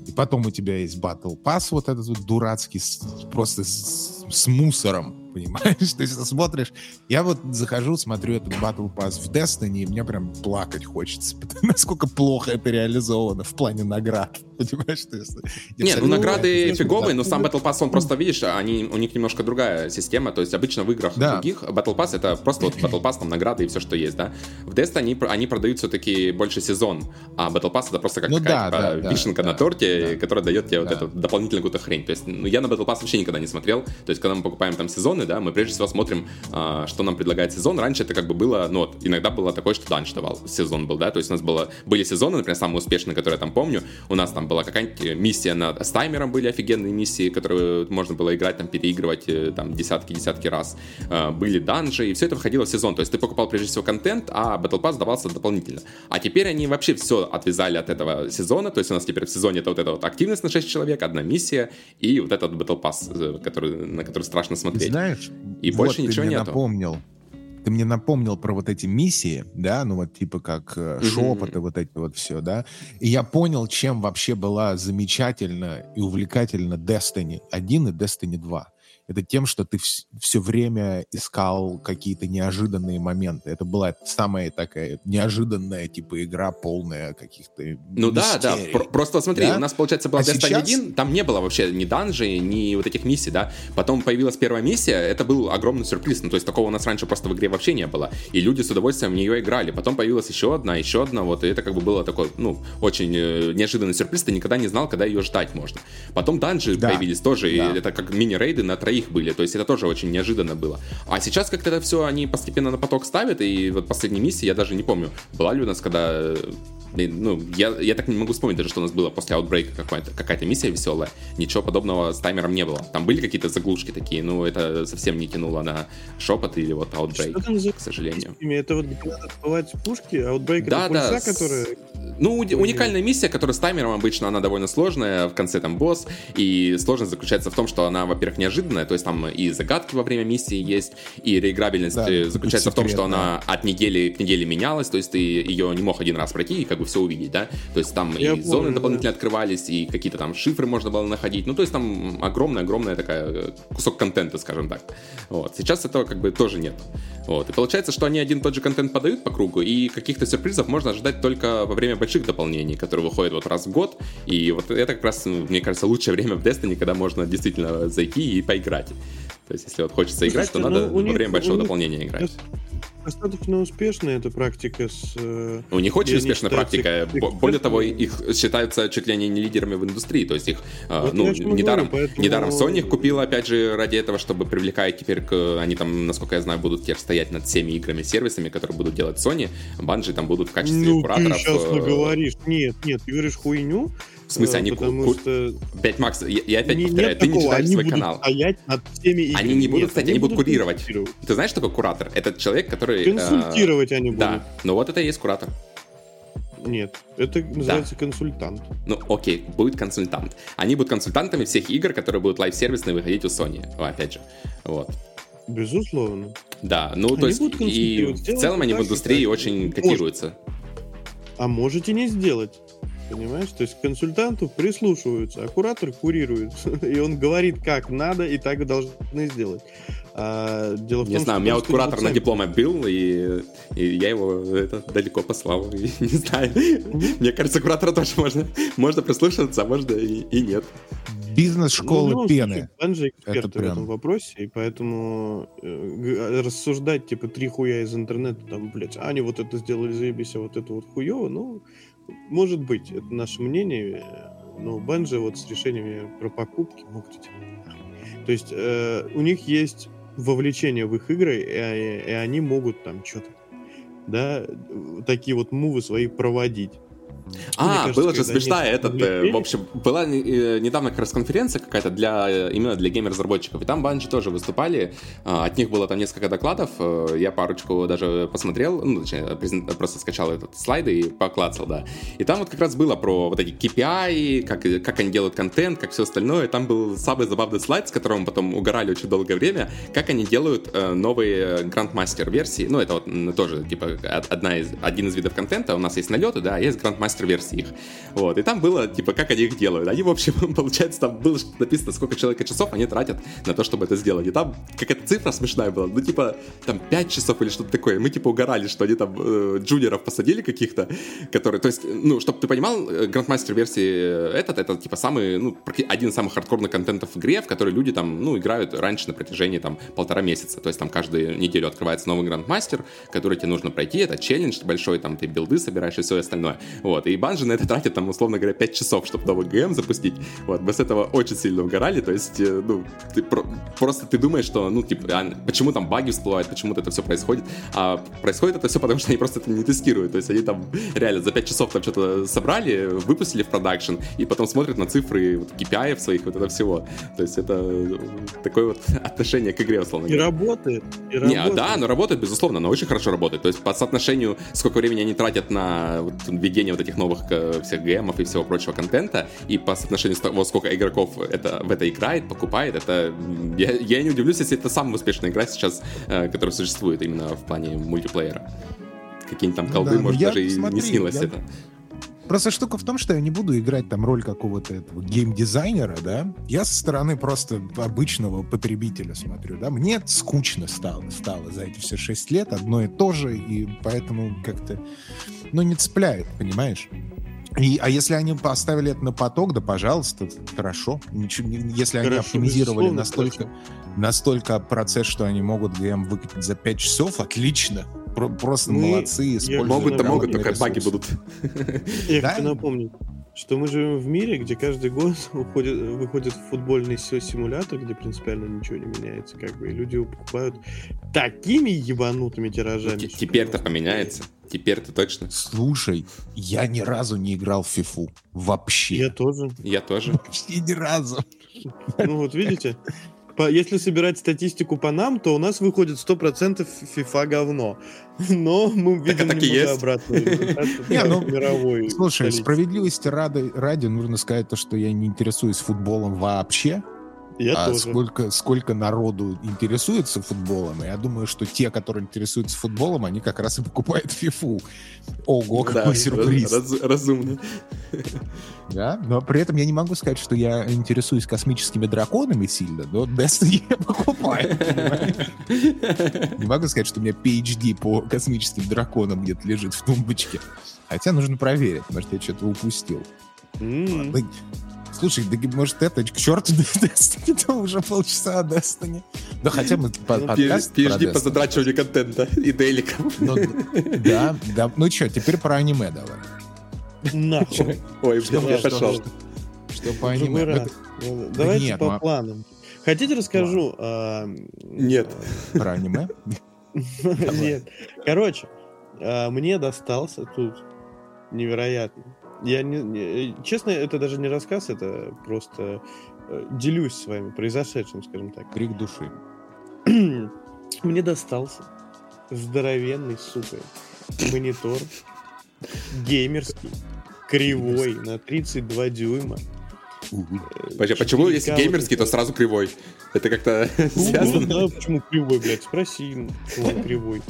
и потом у тебя есть Battle Pass вот этот вот дурацкий, с- просто с, с мусором, понимаешь? То есть ты смотришь, я вот захожу, смотрю этот Battle Pass в Destiny, и мне прям плакать хочется, насколько плохо это реализовано в плане наград, понимаешь? То есть, Нет, ну награды фиговые, но сам Battle Pass, он просто, видишь, они, у них немножко другая система, то есть обычно в играх Да. других Battle Pass это просто вот Battle Pass, там награды и все, что есть, да. В Destiny они, они продают все-таки больше сезон, а Battle Pass это просто как Ну какая-то да, типа, да, вишенка да, на торте, да. которая дает тебе вот Да. эту дополнительную какую-то хрень. То есть, ну, я на Battle Pass вообще никогда не смотрел, то есть, когда мы покупаем там сезоны, да, мы прежде всего смотрим, а, что нам предлагает сезон. Раньше это как бы было, ну вот, иногда было такое, что данж давал, сезон был, да, то есть у нас было, были сезоны, например, самые успешные, которые я там помню, у нас там была какая-нибудь миссия на, с таймером были офигенные миссии, которые можно было играть, там, переигрывать э, там десятки-десятки раз. Э, Были данжи, и все это входило в сезон, то есть ты покупал прежде всего контент, а Battle Pass давался дополнительно. А теперь они вообще все отвязали от этого сезона, то есть у нас теперь в сезоне это вот эта вот активность на 6 человек, одна миссия, и вот этот Battle Pass, э, который, на который страшно смотреть. Знаешь, И вот больше ты ничего мне нету. напомнил. Ты мне напомнил про вот эти миссии, да, ну вот типа как э, шепоты, вот эти вот все, да. И я понял, чем вообще была замечательна и увлекательна Destiny 1 и Destiny 2. Это тем, что ты все время искал какие-то неожиданные моменты. Это была самая такая неожиданная типа игра, полная каких-то Ну да, да. мистерий. Про- просто смотри, Да? у нас, получается, была А Destiny сейчас- 1, там не было вообще ни данжей, ни вот этих миссий, да. Потом появилась первая миссия, это был огромный сюрприз. Ну, то есть такого у нас раньше просто в игре вообще не было. И люди с удовольствием в нее играли. Потом появилась еще одна, еще одна, вот. И это как бы было такой, ну, очень э, неожиданный сюрприз. Ты никогда не знал, когда ее ждать можно. Потом данжи Да. появились тоже, и Да. это как мини-рейды на троих были. То есть это тоже очень неожиданно было. А сейчас как-то это все они постепенно на поток ставят, и вот последней миссии, я даже не помню, была ли у нас, когда э, ну, я, я так не могу вспомнить даже, что у нас было после Outbreak какая-то, какая-то миссия веселая. Ничего подобного с таймером не было. Там были какие-то заглушки такие, но это совсем не тянуло на шепот или вот за к сожалению. Это вот отбывать пушки, а Outbreak Да, это да, пульса, с- которая... Ну, уникальная миссия, которая с таймером обычно, она довольно сложная, в конце там босс, и сложность заключается в том, что она, во-первых, неожиданная, то есть там и загадки во время миссии есть, и реиграбельность Да, э, заключается в том, что секретная. она от недели к неделе менялась, то есть ты ее не мог один раз пройти и как бы все увидеть, да, то есть там Я и зоны помню, дополнительно открывались, и какие-то там шифры можно было находить, ну, то есть там огромная-огромная такая э, кусок контента, скажем так. Вот. Сейчас этого как бы тоже нет. Вот. И получается, что они один и тот же контент подают по кругу, и каких-то сюрпризов можно ожидать только во время больших дополнений, которые выходят вот раз в год. И вот это как раз, ну, мне кажется, лучшее время в Destiny, когда можно действительно зайти и поиграть. То есть, если вот хочется играть, то Слушайте, надо ну, у во них- время большого них дополнения играть. Достаточно успешная эта практика с... э, У них очень успешная практика. Экспертами. Более того, их считаются чуть ли не не лидерами в индустрии. То есть их, э, Вот ну, недаром, говорю, поэтому- недаром Sony их купила, опять же, ради этого, чтобы привлекать теперь, к, они там, насколько я знаю, будут теперь стоять над всеми играми, сервисами, которые будут делать Sony. Банжи там будут в качестве Ну, ты кураторов. сейчас э, наговоришь. Нет, нет, ты говоришь хуйню. В смысле, э, они ку- потому ку- что 5 Макс, я, я опять не- повторяю, ты не такого, читаешь они свой будут канал. стоять над всеми играми. Они не будут Нет, стоять, они будут курировать. Ты знаешь, что такое куратор? Это человек, который... э, Консультировать они будут. Да, ну вот это и есть куратор. Нет, это называется консультант. Ну, окей, будет консультант. Они будут консультантами всех игр, которые будут лайв-сервисные выходить у Sony. Опять же. Вот. Безусловно. Да, ну Они то есть и в целом они в индустрии очень котируются. А можете не сделать. Понимаешь? То есть к консультанту прислушиваются, а куратор курирует. И он говорит, как надо, и так должны сделать. А, дело в не том, знаю, что у меня вот куратор на дипломе был, и, и я его это, далеко послал. И, не знаю. Мне кажется, куратора тоже можно, можно прислушиваться, а можно и, и нет. Ну, в Бизнес-школы любом пены. случае, Bungie эксперты Это в прям- этом вопросе, и поэтому э, г- рассуждать, типа, три хуя из интернета, там, блядь, а они вот это сделали заебись, а вот это вот хуево, ну, может быть, это наше мнение, но Bungie вот с решениями про покупки могут идти. То есть э, у них есть вовлечение в их игры, и, и они могут там что-то, да, такие вот мувы свои проводить. А, кажется, была же смешная этот, э, в общем, была э, недавно как раз конференция какая-то для э, именно для геймер-разработчиков, и там Банжи тоже выступали, А, от них было там несколько докладов, я парочку даже посмотрел, ну, точнее, просто скачал этот слайды и поклацал, да. И там вот как раз было про вот эти KPI, как, как они делают контент, как все остальное, там был самый забавный слайд, с которым потом угорали очень долгое время, как они делают новые Grandmaster версии, ну, это вот тоже, типа, од- одна из, один из видов контента, у нас есть налеты, да, а есть Grandmaster версии их. Вот, и там было, типа, как они их делают. Они, в общем, получается, там было написано, сколько человека часов они тратят на то, чтобы это сделать. И там какая-то цифра смешная была, ну, типа, там 5 часов или что-то такое. Мы, типа, угорали, что они там э, джуниоров посадили каких-то, которые, то есть, ну, чтобы ты понимал, э, Grandmaster версии этот, это, типа, самый, ну, один из самых хардкорных контентов в игре, в который люди там, ну, играют раньше на протяжении, там, полтора месяца. То есть, там, каждую неделю открывается новый Grandmaster, который тебе нужно пройти, это челлендж большой, там, ты билды собираешь и все остальное. Вот, и Банжи на это тратит, там, условно говоря, 5 часов, чтобы новый ГМ запустить. Вот, мы с этого очень сильно угорали, то есть, э, ну, ты про- просто ты думаешь, что, ну, типа, а, почему там баги всплывают, почему это все происходит, а происходит это все потому, что они просто это не тестируют, то есть они там реально за 5 часов там что-то собрали, выпустили в продакшн, и потом смотрят на цифры вот, KPI своих, вот это всего. То есть это э, такое вот отношение к игре, условно И говоря. работает. И Не, а, работает. да, оно работает, безусловно, оно очень хорошо работает. То есть по соотношению, сколько времени они тратят на вот введение вот этих новых э, всех гемов и всего прочего контента, и по соотношению того, сколько игроков это, в это играет, покупает, это... Я, я не удивлюсь, если это самая успешная игра сейчас, э, которая существует именно в плане мультиплеера. Какие-нибудь там Ну колды, да, ну может, я- даже и смотри, не снилось я- это. Просто штука в том, что я не буду играть там роль какого-то этого геймдизайнера, да. Я со стороны просто обычного потребителя смотрю, да. Мне скучно стало, стало за эти все шесть лет одно и то же, и поэтому как-то, ну, не цепляет, понимаешь? И, а если они поставили это на поток, да, пожалуйста, хорошо. Ничего, если они Хорошо, оптимизировали безусловно, настолько, настолько процесс, что они могут ГМ выкатить за 5 часов, отлично. Про- просто Мы- молодцы. используют Могут, грамотные только баги ресурсы. будут. Я хочу напомнить, что мы живем в мире, где каждый год уходит, выходит футбольный си- симулятор, где принципиально ничего не меняется, как бы, и люди его покупают такими ебанутыми тиражами. Что Теперь-то поменяется. Теперь-то точно. Слушай, я ни разу не играл в фифу. Вообще. Я тоже. Я тоже. Вообще ни разу. Ну вот видите, по- если собирать статистику по нам, то у нас выходит 100% FIFA говно. Но мы видим так и немного это ну, мировой. Слушай, справедливости ради, ради нужно сказать то, что я не интересуюсь футболом вообще. Я а тоже. сколько, сколько народу интересуется футболом, я думаю, что те, которые интересуются футболом, они как раз и покупают фифу. Ого, Да, какой сюрприз. раз- разумно. Да? Но при этом я не могу сказать, что я интересуюсь космическими драконами сильно, но Destiny я покупаю. Не могу сказать, что у меня PhD по космическим драконам где-то лежит в тумбочке. Хотя нужно проверить, может, я что-то упустил. М. Слушай, да, может, это к черту Destiny, то уже полчаса о Destiny. Да хотя мы Ну, подкаст про PhD по затрачиванию контента и деликов. Ну, да, да. Ну что, теперь про аниме давай. Нахуй. Ой, я что, пошел. Что по аниме? Это Давайте по ну а- планам. Хотите расскажу? а, Нет. Про аниме? Нет. Короче, а, мне достался тут невероятно. Я не, не- честно, это даже не рассказ, это просто э, делюсь с вами произошедшим, скажем так. Крик души. Мне достался здоровенный, сука, монитор геймерский, кривой, на 32 дюйма, А почему, если геймерский, то сразу кривой? Это как-то Ну, связано? да, почему кривой, блядь? Спроси, почему он кривой.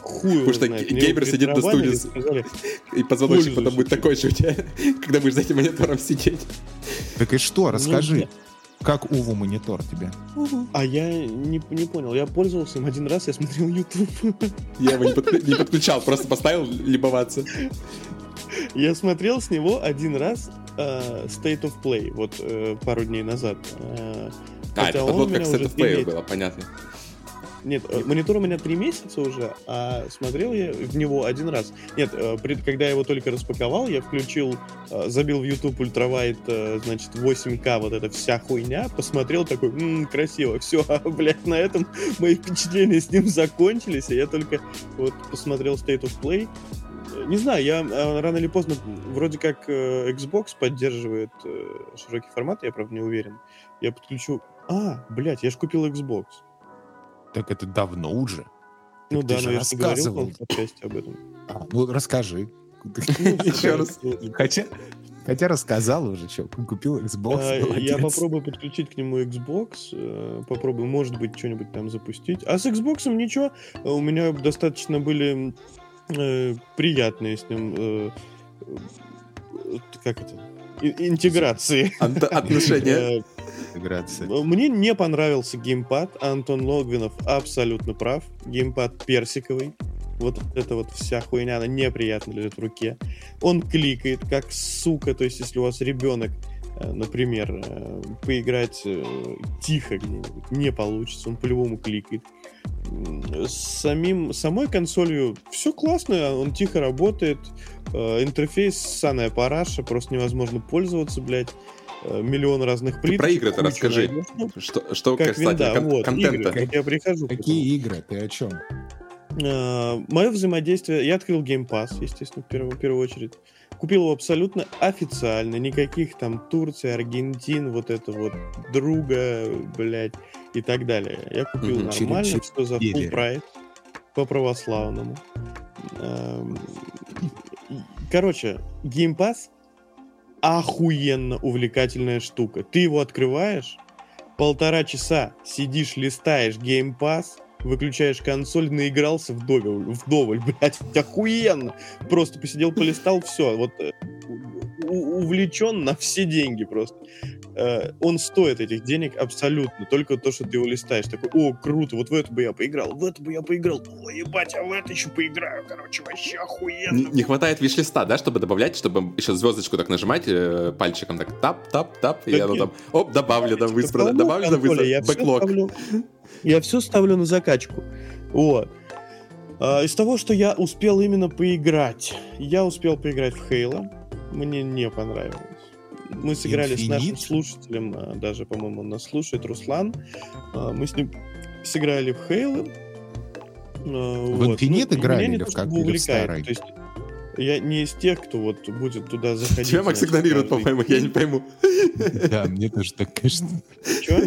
Хуй Потому что геймер сидит на студии. И позвоночник потом будет такой же у тебя, когда будешь за этим монитором сидеть. Так и что, Ну, расскажи, как Уву монитор тебе? А я не, не понял, я пользовался им один раз, я смотрел YouTube. Я его не, подклю- не подключал, просто поставил любоваться. Я смотрел с него один раз э, State of Play, вот э, пару дней назад. Э, А, это он у подводка меня к уже Set of Play было, понятно. Нет, э, монитор у меня три месяца уже, а смотрел я в него один раз. Нет, э, пред- когда я его только распаковал, я включил, э, забил в YouTube ультравайт, значит, 8К, вот эта вся хуйня, посмотрел такой, «М, красиво, все, блядь, на этом мои впечатления с ним закончились, и я только вот посмотрел State of Play. Не знаю, я э, рано или поздно, вроде как э, Xbox поддерживает э, широкий формат, я, правда, не уверен. Я подключу... А, блядь, я же купил Xbox. Так это давно уже. Ну Так да, но я же говорил рассказывал. в подкасте об этом. А, ну, расскажи. Еще раз. Хотя, хотя рассказал уже, что купил Xbox. А, Я попробую подключить к нему Xbox, попробую, может быть, что-нибудь там запустить. А с Xbox ничего, у меня достаточно были э, приятные с ним, э, как это, интеграции. Отношения. Э, Интеграция. Мне не понравился геймпад. Антон Логвинов абсолютно прав. Геймпад персиковый. Вот эта вот вся хуйня, она неприятно лежит в руке. Он кликает, как сука. То есть, если у вас ребенок, например, поиграть тихо где-нибудь, не получится. Он по-любому кликает. С самим, самой консолью все классно, он тихо работает. Э, Интерфейс саная параша, просто невозможно пользоваться, блядь. Э, Миллион разных плит. про игры-то расскажи. Что, что Как касательно винда, кон- вот, игры. контента? Как я прихожу. Какие игры? Ты о чем? Мое взаимодействие... Я открыл Game Pass, естественно, в первую, в первую очередь. Купил его абсолютно официально. Никаких там Турции, Аргентин, вот это вот друга, блядь, и так далее. Я купил Мгм. нормально, Через- все за full прайс. По православному. Эм, Короче, Game Pass охуенно увлекательная штука. Ты его открываешь, полтора часа сидишь, листаешь Game Pass, выключаешь консоль, наигрался вдоволь, вдоволь, блядь, охуенно. Просто посидел, полистал, все, вот э, увлечен на все деньги просто. Э, Он стоит этих денег абсолютно, только то, что ты его листаешь. Такой, о, круто, вот в это бы я поиграл, в это бы я поиграл, о, ебать, а в это еще поиграю, короче, вообще охуенно. Не хватает виш-листа, да, чтобы добавлять, чтобы еще звездочку так нажимать э, пальчиком, так тап, тап, тап, и Да оно там, оп, добавлено, консолей, я выспродано, всё бэклог. ставлю- Я все ставлю на закачку. Вот. А, Из того, что я успел именно поиграть, я успел поиграть в Хейла. Мне не понравилось. Мы сыграли с нашим Infinite? слушателем, а, даже, по-моему, он нас слушает, Руслан. А, Мы с ним сыграли в Хейла. В Infinite играли или в как- или в старый? То есть я не из тех, кто вот будет туда заходить. Тебя Макс игнорирует, по-моему, я не пойму. Да, мне тоже так кажется. Чё?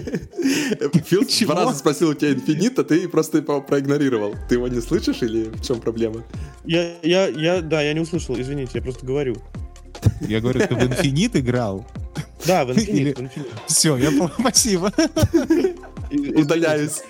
Фил Чего? два раза спросил у тебя инфинит, а ты просто его проигнорировал. Ты его не слышишь или в чем проблема? Я, я, я, да, я не услышал, извините, я просто говорю. Я говорю, ты в Infinite играл? Да, в Infinite, Или- в Infinite. Все, я понял, спасибо. Удаляюсь.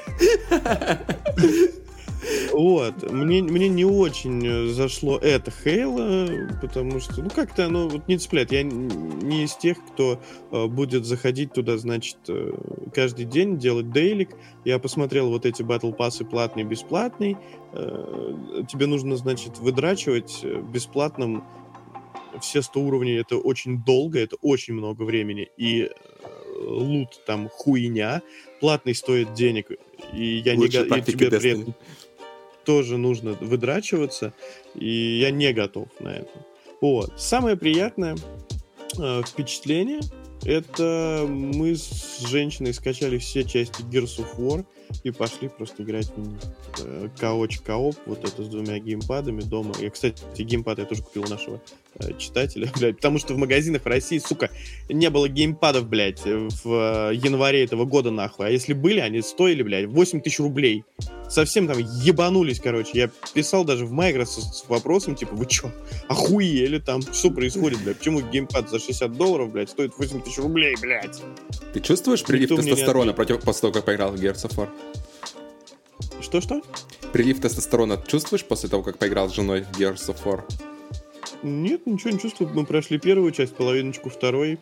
Вот, мне, мне не очень зашло это Хейла, потому что, ну, как-то оно вот не цепляет. Я не из тех, кто э, будет заходить туда, значит, э, каждый день делать дейлик. Я посмотрел вот эти батл пассы платный, бесплатный. Э, тебе нужно, значит, выдрачивать э, бесплатным все 100 уровней. Это очень долго, это очень много времени. И э, лут там хуйня. Платный стоит денег. И я не Лучшие го- и тебе при этом тоже нужно выдрачиваться, и я не готов на это. Вот. Самое приятное э, впечатление это мы с женщиной скачали все части Gears of War и пошли просто играть в. Э, Кооч кооп, вот это с двумя геймпадами дома. Я, кстати, геймпад я тоже купил у нашего читателя, блядь, потому что в магазинах в России, сука, не было геймпадов, блядь, в э, январе этого года, нахуй. А если были, они стоили, блядь, 8 тысяч рублей. совсем там ебанулись, короче. Я писал даже в Microsoft с вопросом, типа, вы чё, охуели там? Что происходит, блядь? Почему геймпад за 60 долларов, блядь, стоит 8 тысяч рублей, блядь? Ты чувствуешь прилив Никто тестостерона против, после того, как поиграл в Gears of War? Что-что? Прилив тестостерона чувствуешь после того, как поиграл с женой в Gears of War? Нет, ничего не чувствую. Мы прошли первую часть, половиночку второй.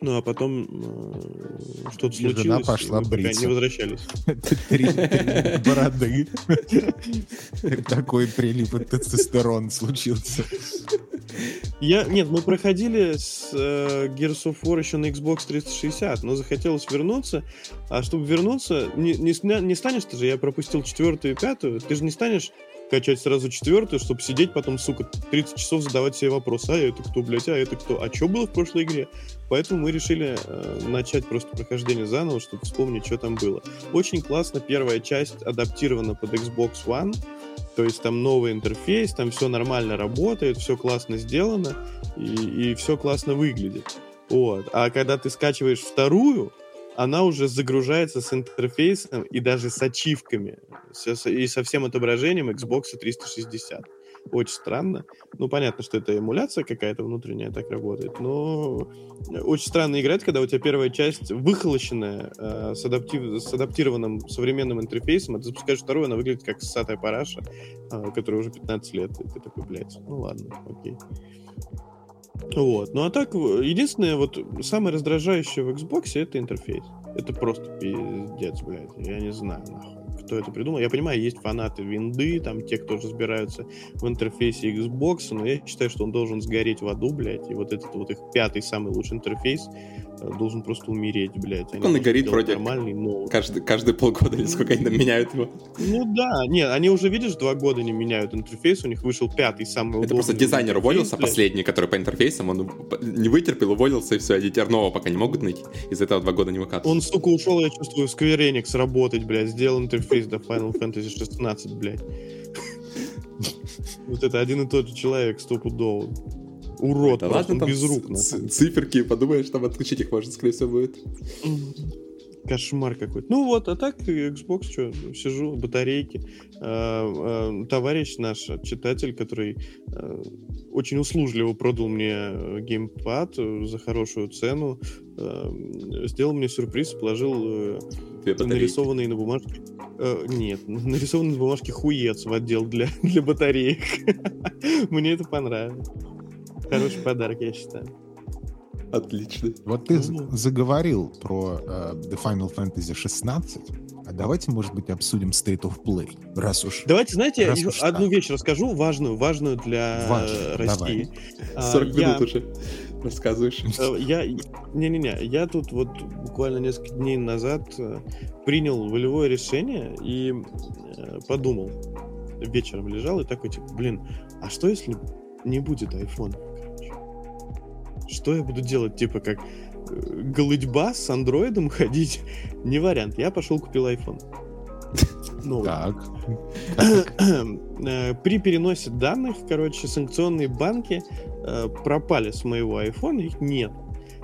Ну, а потом э, что-то И жена случилось. и пошла мы пока не возвращались. Три бороды. Такой прилив тестостерона случился. Я, нет, мы проходили с э, Gears of War еще на Xbox 360, но захотелось вернуться. А чтобы вернуться, не, не, не станешь ты же, я пропустил четвертую и пятую, ты же не станешь качать сразу четвертую, чтобы сидеть потом, сука, 30 часов задавать себе вопрос, а это кто, блядь, а это кто, а что было в прошлой игре? Поэтому мы решили э, начать просто прохождение заново, чтобы вспомнить, что там было. Очень классно, первая часть адаптирована под Xbox One, то есть там новый интерфейс, там все нормально работает, все классно сделано и, все классно выглядит. Вот. А когда ты скачиваешь вторую, она уже загружается с интерфейсом и даже с ачивками, и со всем отображением Xbox 360. Очень странно. Ну, понятно, что это эмуляция какая-то внутренняя так работает, но очень странно играть, когда у тебя первая часть выхолощенная, э, с, адаптив- с адаптированным современным интерфейсом, а ты запускаешь вторую, она выглядит как ссатая параша, э, которой уже 15 лет. И ты такой, блядь, ну ладно, окей. Вот. Ну а так, единственное, вот самое раздражающее в Xbox это интерфейс. Это просто пиздец, блядь. Я не знаю, нахуй. Кто это придумал? Я понимаю, есть фанаты винды, там те, кто разбираются в интерфейсе Xbox, но я считаю, что он должен сгореть в аду, блядь. И вот этот вот их пятый самый лучший интерфейс должен просто умереть, блядь. Они Он и горит вроде. Нормальный, новый. Каждый, каждый полгода или сколько они там меняют его. Ну да, нет, они уже, видишь, два года не меняют интерфейс, у них вышел пятый самый Это удобный. просто дизайнер уволился, блядь. последний, который по интерфейсам, он не вытерпел, уволился, и все, они теперь нового пока не могут найти. Из-за этого два года не выкатывают. Он, сука, ушел, я чувствую, в Square Enix работать, блядь. Сделал интерфейс до Final Fantasy 16, блядь. Вот это один и тот же человек, стопудово. Урод, Да ладно, там без рук, циферки, подумаешь, там отключить их можно, скорее всего, будет. Кошмар какой-то. Ну вот, а так Xbox, что, сижу, батарейки. А, а, Товарищ наш, читатель, который а, очень услужливо продал мне геймпад за хорошую цену, сделал мне сюрприз, положил э, нарисованный на бумажке... э, нет, нарисованный на бумажке хуец в отдел для, для батареек. Мне это понравилось. Хороший подарок, я считаю. Отлично. Вот ты Ну. заговорил про э, The Final Fantasy 16, а давайте, может быть, обсудим State of Play, раз уж... Давайте, знаете, я Раз уж одну так. вещь расскажу, важную, важную для Важно, России. А, 40 я- минут уже рассказываешь. Э, Я, не-не-не, я тут вот буквально несколько дней назад э, принял волевое решение и подумал, вечером лежал и такой, типа, блин, а что если не будет iPhone? Что я буду делать, типа, как э, голытьба с андроидом ходить? Не вариант, я пошел купил iPhone. Новый. Так. Э, При переносе данных, короче, санкционные банки э, пропали с моего айфона, их нет.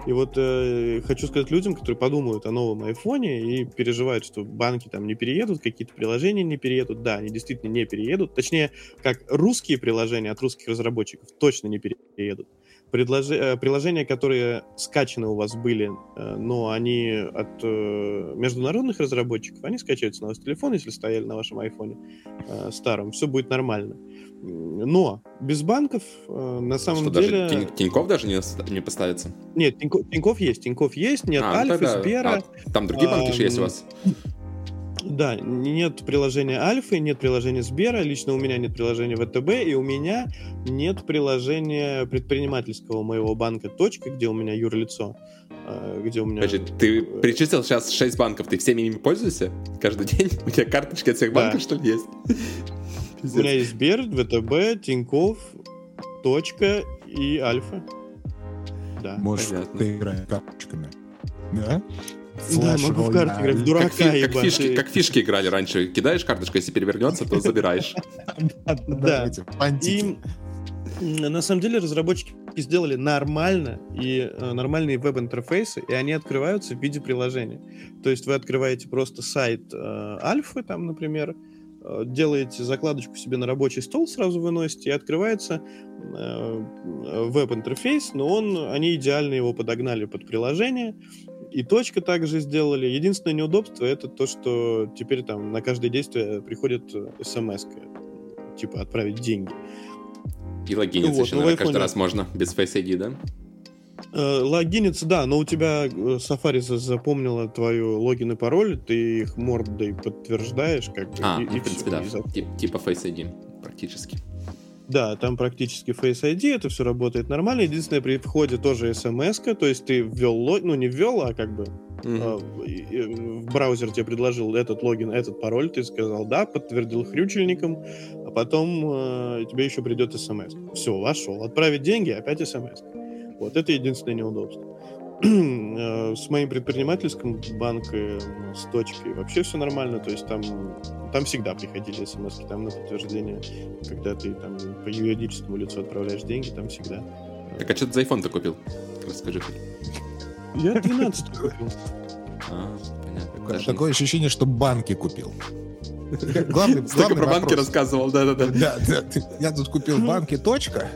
И вот э, хочу сказать людям, которые подумают о новом айфоне и переживают, что банки там не переедут, какие-то приложения не переедут. Да, они действительно не переедут. Точнее, как русские приложения от русских разработчиков точно не переедут. Предложи- э, приложения, которые скачаны у вас были, э, но они от э, международных разработчиков, они скачаются на ваш телефон, если стояли на вашем айфоне старом. Все будет нормально. Но без банков на самом Что, деле... даже Тинь- Тинькофф даже не, не поставится? Нет, Тинько- Тинькофф есть, Тинькофф есть, нет А, ну Альфы, тогда- Сбера. а, там другие банки же есть у вас? Да, нет приложения Альфы, нет приложения Сбера, лично у меня нет приложения ВТБ, и у меня нет приложения предпринимательского моего банка «Точка», где у меня юрлицо, э, где у меня... Подожди, ты перечислил сейчас 6 банков, ты всеми ими пользуешься каждый день? У тебя карточки от всех Да. банков, что ли, есть? У меня есть Сбер, ВТБ, Тинькофф, «Точка» и Альфа. Да. Может, понятно. ты играешь карточками. Да? Да, могу в карты играть, в дурака Как, фи- как фишки, как фишки играли раньше. Кидаешь карточку, если перевернется, то забираешь. Да. И на самом деле разработчики сделали нормально и э, нормальные веб-интерфейсы, и они открываются в виде приложения. То есть вы открываете просто сайт э, Альфы, там, например, э, делаете закладочку себе на рабочий стол, сразу выносите, и открывается э, веб-интерфейс, но он, они идеально его подогнали под приложение, и точка также сделали. Единственное неудобство это то, что теперь там на каждое действие приходит смс типа отправить деньги. И логиниться вот, еще, наверное, каждый раз можно без Face ID, да? Э, логиниться, да, но у тебя э, Safari запомнила твою логин и пароль, ты их мордой подтверждаешь, как бы. А, и, ну, и в принципе, все, да. Тип, типа Face ID, практически. Да, там практически Face ID, это все работает нормально. Единственное, при входе тоже смс то есть ты ввел, ну не ввел, а как бы mm-hmm. в браузер тебе предложил этот логин, этот пароль, ты сказал да, подтвердил хрючельником, а потом э, тебе еще придет смс. Все, вошел. Отправить деньги, опять смс. Вот это единственное неудобство. Э, с моим предпринимательским банком, с точкой вообще все нормально, то есть там, там всегда приходили смс там на подтверждение, когда ты там по юридическому лицу отправляешь деньги, там всегда. Так а что ты за iPhone-то купил? Расскажи. Я 12 купил. А, понятно. Даже... Такое ощущение, что банки купил. Главный, главный про банки рассказывал, да-да-да. Да, да, я тут купил банки, точка.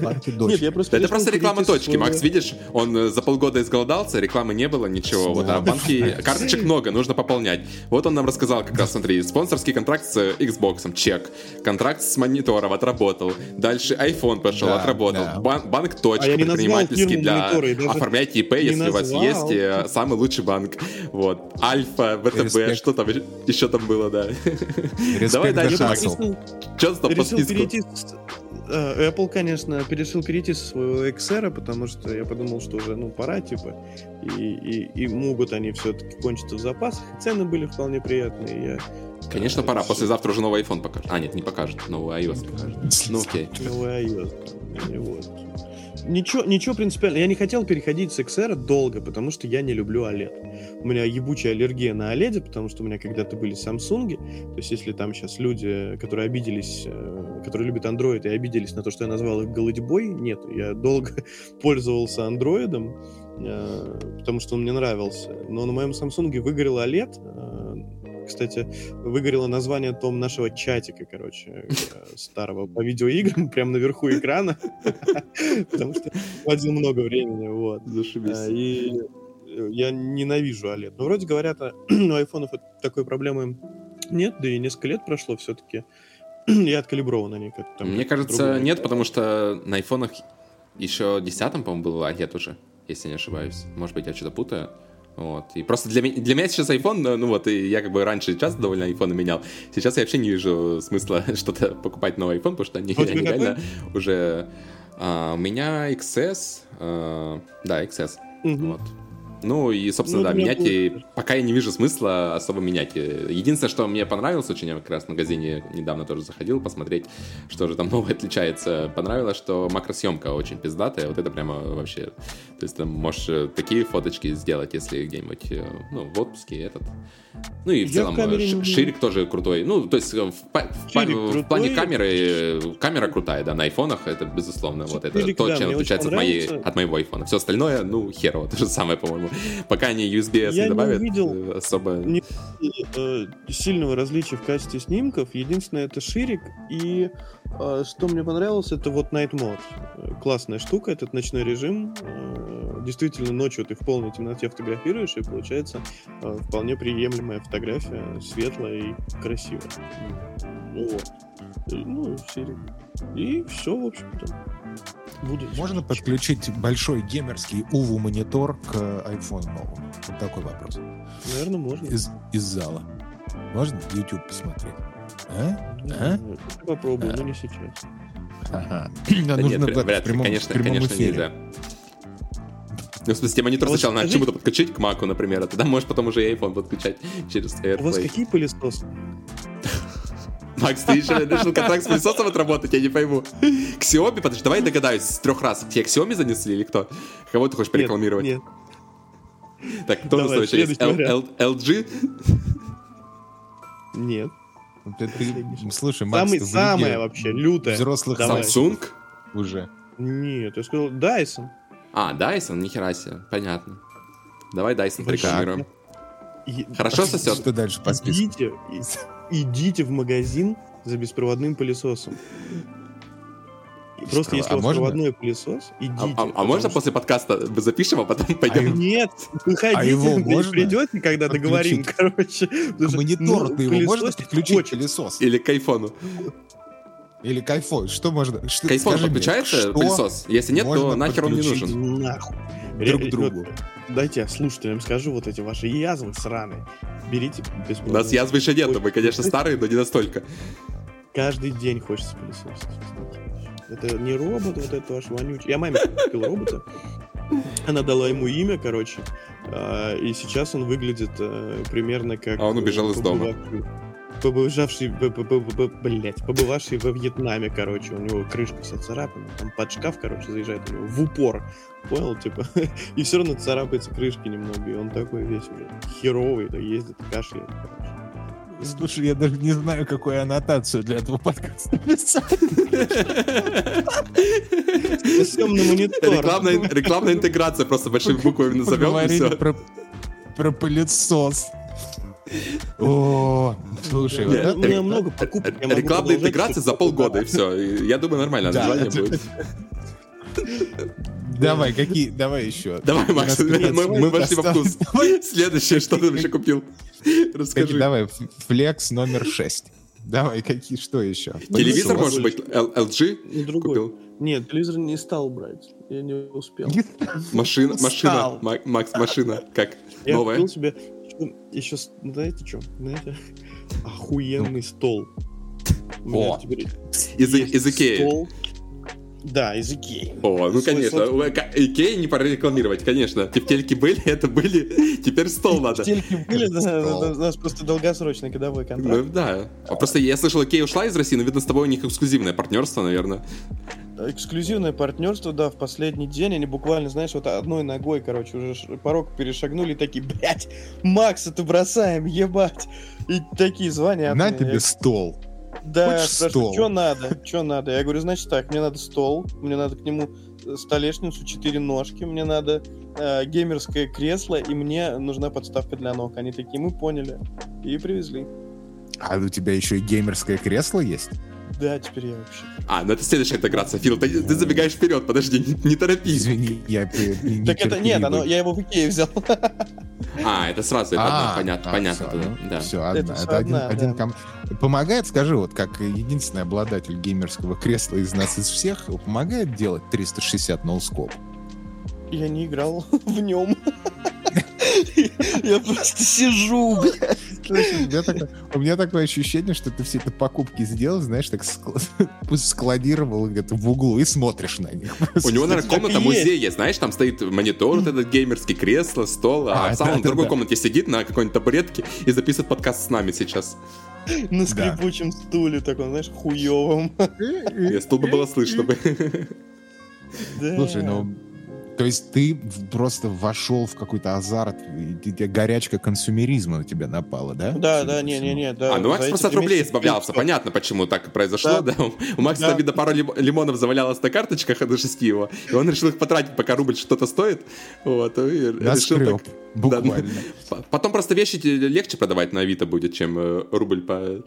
Нет, я просто это просто реклама точки. Макс, видишь, он э, за полгода изголодался, рекламы не было, ничего. Вот, а банки, карточек много, нужно пополнять. Вот он нам рассказал как раз, смотри, спонсорский контракт с Xbox, чек. Контракт с монитором отработал. Дальше iPhone пошел, отработал. банк точка, а предпринимательский для оформлять ИП, если у вас есть э, самый лучший банк. Вот. Альфа, ВТБ, что там еще там было, да. Давай дальше, Макс. Что там по списку? Э, Apple, конечно, решил перейти со своего XR, потому что я подумал, что уже, ну, пора, типа, и, и, и могут они все-таки кончиться в запасах. Цены были вполне приятные. Я, Конечно, пора. Послезавтра уже новый iPhone покажет. А, нет, не покажет. Новый iOS покажет. Ну, окей. Новый iOS. Вот ничего, ничего принципиально. Я не хотел переходить с XR долго, потому что я не люблю OLED. У меня ебучая аллергия на OLED, потому что у меня когда-то были Samsung. То есть, если там сейчас люди, которые обиделись, э, которые любят Android и обиделись на то, что я назвал их голодьбой, нет. Я долго пользовался Android, э, потому что он мне нравился. Но на моем Samsung выгорел OLED, кстати, выгорело название том нашего чатика, короче, э, старого по видеоиграм, прямо наверху экрана, потому что вводил много времени, вот. Зашибись. А, и я ненавижу OLED. Но вроде говорят, а, у айфонов такой проблемы нет, да и несколько лет прошло все-таки. И откалиброваны они как то Мне кажется, нет, потому что на айфонах еще десятом, по-моему, был OLED уже, если не ошибаюсь. Может быть, я что-то путаю. Вот. И просто для, меня, для меня сейчас iPhone, ну вот, и я как бы раньше часто довольно iPhone менял. Сейчас я вообще не вижу смысла что-то покупать новый iPhone, потому что они, они реально уже... А, у меня XS, а, да, XS. Угу. Вот. Ну и, собственно, да, менять и пока я не вижу смысла особо менять. Единственное, что мне понравилось очень, я как раз в магазине недавно тоже заходил посмотреть, что же там новое отличается. Понравилось, что макросъемка очень пиздатая, вот это прямо вообще... То есть ты можешь э, такие фоточки сделать, если где-нибудь, э, ну, в отпуске этот ну и в я целом э, ширик тоже крутой. Ну, то есть в, в, в плане камеры, камера крутая, да, на айфонах это безусловно. Вот это то, да, чем отличается от, моей, от моего айфона. Все остальное, ну, херово, то же самое, по-моему. Пока они USB-S не добавят, не увидел особо... Не, э, сильного различия в качестве снимков. Единственное, это ширик. И э, что мне понравилось, это вот Night Mode. Классная штука, этот ночной режим. Э, действительно, ночью ты в полной темноте фотографируешь, и получается э, вполне приемлемо любимая фотография, светлая и красивая. Вот. Ну, серия. И все, в общем-то. Будет. Можно подключить большой геймерский уву монитор к iPhone новому? Вот такой вопрос. Наверное, можно. Из, из зала. Можно YouTube посмотреть? А? А? Попробую, а? но не сейчас. Ага. Да нужно нет, вряд ли, конечно, конечно, нельзя. Ну, в смысле, тебе монитор вот сначала надо чему-то подключить к маку, например, а тогда можешь потом уже iPhone подключать через AirPlay. У вас какие пылесосы? Макс, ты еще решил контракт с пылесосом отработать, я не пойму. Xiaomi, подожди, давай догадаюсь, с трех раз. Тебе Xiaomi занесли или кто? Кого ты хочешь порекламировать? Нет, Так, кто у нас еще есть? LG? Нет. Слушай, Макс, Самый, Самое вообще лютое. Взрослых Samsung? Уже. Нет, я сказал Dyson. А, Дайсон, нихера себе, понятно. Давай Дайсон порекламируем. Хорошо сосет? Что дальше по списку? Идите в магазин за беспроводным пылесосом. Просто если А у вас можно? проводной пылесос, А, идите. а- а потому можно что- после подкаста запишем, а потом А пойдем? его- Нет, выходите, А его можно придете, когда договорим, короче. К что, монитору ну, ты его можно подключить, хочется. пылесос? Или к айфону? Или к айфону? Что можно? Что, К айфону мне, подключается что пылесос? Если нет, то нахер он не нужен. Нахуй. друг Ре- другу? вот, Дайте я слушателям скажу вот эти ваши язвы сраные. Берите У беспроводной. нас язвы еще нету, мы, конечно, старые, но не настолько. Каждый день хочется пылесосить. Это не робот, вот это ваш вонючий. Я маме купил робота. Она дала ему имя, короче. а, И сейчас он выглядит э, примерно как... А он убежал из дома. Побывавший- Побывавший, б- б- б- б- блядь, побывавший во Вьетнаме, короче, у него крышка вся царапана, там под шкаф, короче, заезжает у него в упор, понял, типа, и все равно царапается крышки немного, и он такой весь уже херовый, да, ездит, кашляет, короче. Слушай, я даже не знаю, какую аннотацию для этого подкаста писать. Монитор. Рекламная, рекламная интеграция, просто большими буквами назовем и Поговорили все. про, про пылесос. О, слушай, вот Нет, У это- меня много покупок. я Рекламная интеграция за полгода, и все. Я думаю, нормально название это- будет. давай, какие, давай еще. Давай, Макс, мы, вошли во вкус. Следующее, что ты еще купил? Расскажи. давай, флекс номер 6. Давай, какие, что еще? Телевизор, может быть, LG Ну, купил? Нет, телевизор не стал брать. Я не успел. Машина, машина, Макс, машина, как? Я Новая? купил себе еще, знаете что? Знаете? Охуенный стол. У меня О. Из, из Икеи. стол. Да, из Икеи. О, ну Свой конечно. ка- Икеи не пора рекламировать, конечно. Тефтельки были, это были, теперь стол надо. Стельки были, да, Стол. у нас просто долгосрочный годовой Ну контракт. да. А Просто я слышал, Икея ушла из России, но видно, с тобой у них эксклюзивное партнерство, наверное. Эксклюзивное партнерство, да, в последний день они буквально, знаешь, вот одной ногой, короче, уже порог перешагнули и такие, блядь, Макс, это бросаем, ебать. И такие звонят. На тебе стол. Да, что надо, что надо? Я говорю, значит так, мне надо стол, мне надо к нему э, столешницу, четыре ножки, мне надо э, геймерское кресло, и мне нужна подставка для ног. Они такие, мы поняли. И привезли. А у тебя еще и геймерское кресло есть? Да, теперь я вообще. А, ну это следующая интеграция. Фил, ты, ты забегаешь вперед, подожди, не, не торопись. Извини, я э, не- Так это нет, оно, я его в Икее взял. А, это сразу, это А, одно, понятно, а, понятно. тогда, ну, да. всё, одна. Это Это, один, одна, один да. ком- Помогает, скажи, вот как единственный обладатель геймерского кресла из нас из всех, помогает делать 360 ноускоп? Я не играл в нем. Я просто сижу, блядь. Слушай, у меня такое- у меня такое ощущение, что ты все эти покупки сделал, знаешь, так складировал где-то в углу и смотришь на них. У него, наверное, комната есть, знаешь, там стоит монитор, вот этот геймерский кресло, стол, а, А, сам он в другой комнате сидит на какой-нибудь табуретке и записывает подкаст с нами сейчас. На скрипучем стуле таком, знаешь, хуевом. И стул бы было слышно бы. Слушай, ну, то есть ты просто вошел в какой-то азарт, и горячка консумеризма на тебя напала, да? Да, Судя да, по не-не-не, да. А, ну Макс просто от рублей месяца избавлялся. Понятно, почему так произошло, да. Да. У Макса, Да. видно, пару лим- лимонов завалялось на карточках до шести его, и он решил их потратить, пока рубль что-то стоит. Вот, и решил Наскреб, так... буквально. П- Потом просто вещи легче продавать на Авито будет, чем э, рубль по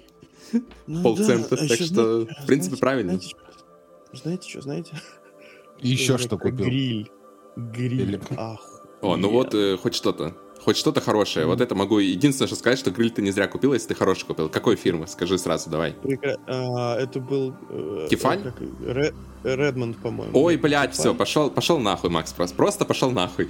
Ну полцента. да, Так что, знаете- в принципе, знаете- правильно. Знаете, что? знаете что, знаете? И еще что купил? Гриль. Гриль. Или- Ах. О, ну вот э, хоть что-то. Хоть что-то хорошее. Вот это могу единственное, что сказать, что гриль ты не зря купил, если ты хороший купил. Какой фирмы? Скажи сразу, давай. Прекра- а, это был... э, Тефаль? как- Ре- Редмонд, по-моему. Ой, блядь, все, пошел, пошел нахуй, Макс, просто, просто пошел нахуй.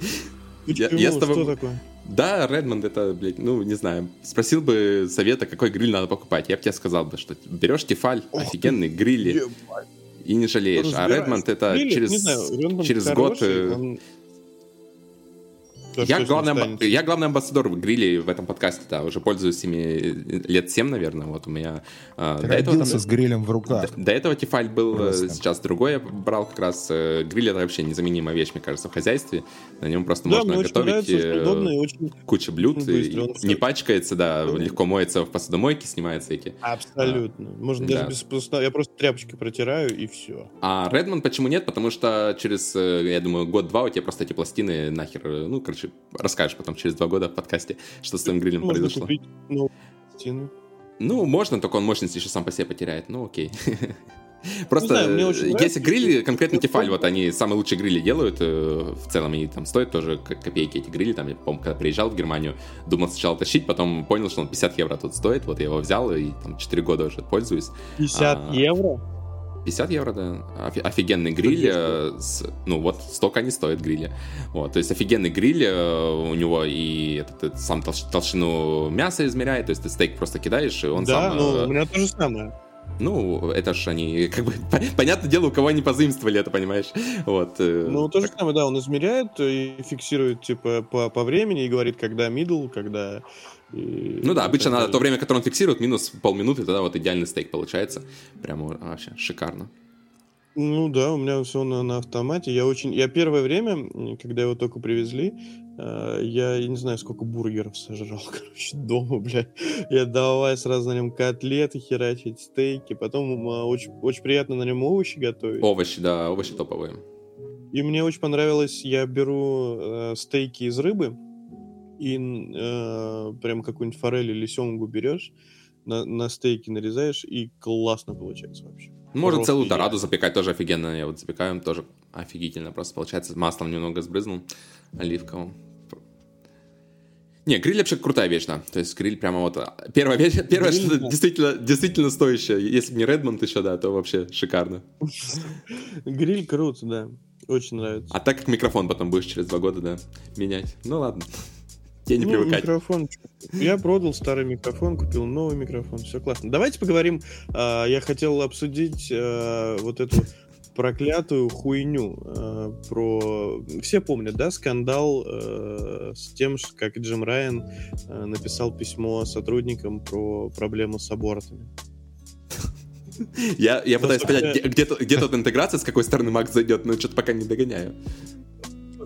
Я- Почему? я с тобой- Что такое? Да, Редмонд это, блядь, ну, не знаю. Спросил бы совета, какой гриль надо покупать. Я бы тебе сказал бы, что берешь Тефаль, Ох ты, офигенный грилли, Ебать. И не жалеешь. А Разбираюсь. Редмонд это Гриль, через, знаю, Редмонд через год... хороший, э, он- Я главный, я главный амбассадор в гриле в этом подкасте, да, уже пользуюсь ими лет 7, наверное, вот у меня. а, Ты до этого там- с грилем в руках. До, до этого Тефаль был, э, Просто. сейчас другой я брал как раз. э, Гриль это вообще незаменимая вещь, мне кажется, в хозяйстве. На нем просто Да, можно готовить нравится, э, и очень... кучу блюд, очень быстро, и не пачкается, да, Да. легко моется в посудомойке, снимаются эти. Абсолютно. Можно да. даже без... просто- Я просто тряпочкой протираю, и все. А Redmond почему нет? Потому что через, э, я думаю, год-два у тебя просто эти пластины нахер, э, ну, короче, расскажешь потом через два года в подкасте, что с твоим грилем Можно произошло. купить новую пластину. Ну, можно, только он мощность еще сам по себе потеряет. Ну, окей. Просто знаю, э, если грили, конкретно Тефаль, вот они самые лучшие грили делают, э, в целом они там стоят тоже ко- копейки эти грили, там, я помню, когда приезжал в Германию, думал сначала тащить, потом понял, что он 50 евро тут стоит, вот я его взял и там 4 года уже пользуюсь. 50 А, евро? 50 евро, да. Офи- офигенный гриль. э, с- ну, вот столько они стоят гриля. Вот, то есть офигенный гриль э, у него и этот, этот сам толщ- толщину мяса измеряет, то есть ты стейк просто кидаешь, и он да, сам... ну, э, у меня то же самое. ну, это ж они, как бы, по- понятное дело, у кого они позаимствовали это, понимаешь? Вот. Ну, то же самое, да, он измеряет и фиксирует, типа, по, по времени и говорит, когда middle, когда... Ну да, обычно так на далее. то время, которое он фиксирует, минус полминуты, тогда вот идеальный стейк получается. Прямо вообще шикарно. Ну да, у меня все на, на автомате. Я очень... Я первое время, когда его только привезли, э, я, я не знаю, сколько бургеров сожрал, короче, дома, блядь. Я давай сразу на нем котлеты херачить, стейки. Потом а, очень, очень приятно на нем овощи готовить. Овощи, да, овощи топовые. И мне очень понравилось, я беру э, стейки из рыбы, и э, прям какую-нибудь форель или семгу берешь, на, на стейки нарезаешь, и классно получается вообще. Можно Просто целую дораду запекать, тоже офигенно. Я вот запекаю, тоже офигительно просто получается. Маслом немного сбрызнул, оливковым. Не, гриль вообще крутая вещь, да. То есть гриль прямо вот... Первая вещь, первое, Гриль, что да. действительно, действительно стоящее. Если бы не Редмонд еще, да, то вообще шикарно. Гриль круто, да. Очень нравится. А так как микрофон потом будешь через два года, да, менять. Ну ладно. Тебе не Ну, привыкать. микрофон. Я продал старый микрофон, купил новый микрофон. Все классно. Давайте поговорим. а, я хотел обсудить а, вот эту проклятую хуйню а, про... Все помнят, да, скандал э, с тем, ш- как Джим Райан э, написал письмо сотрудникам про проблему с абортами. Я, я пытаюсь собственно- понять, где, где, тут- где тут интеграция, с какой стороны Макс зайдет, но что-то пока не догоняю.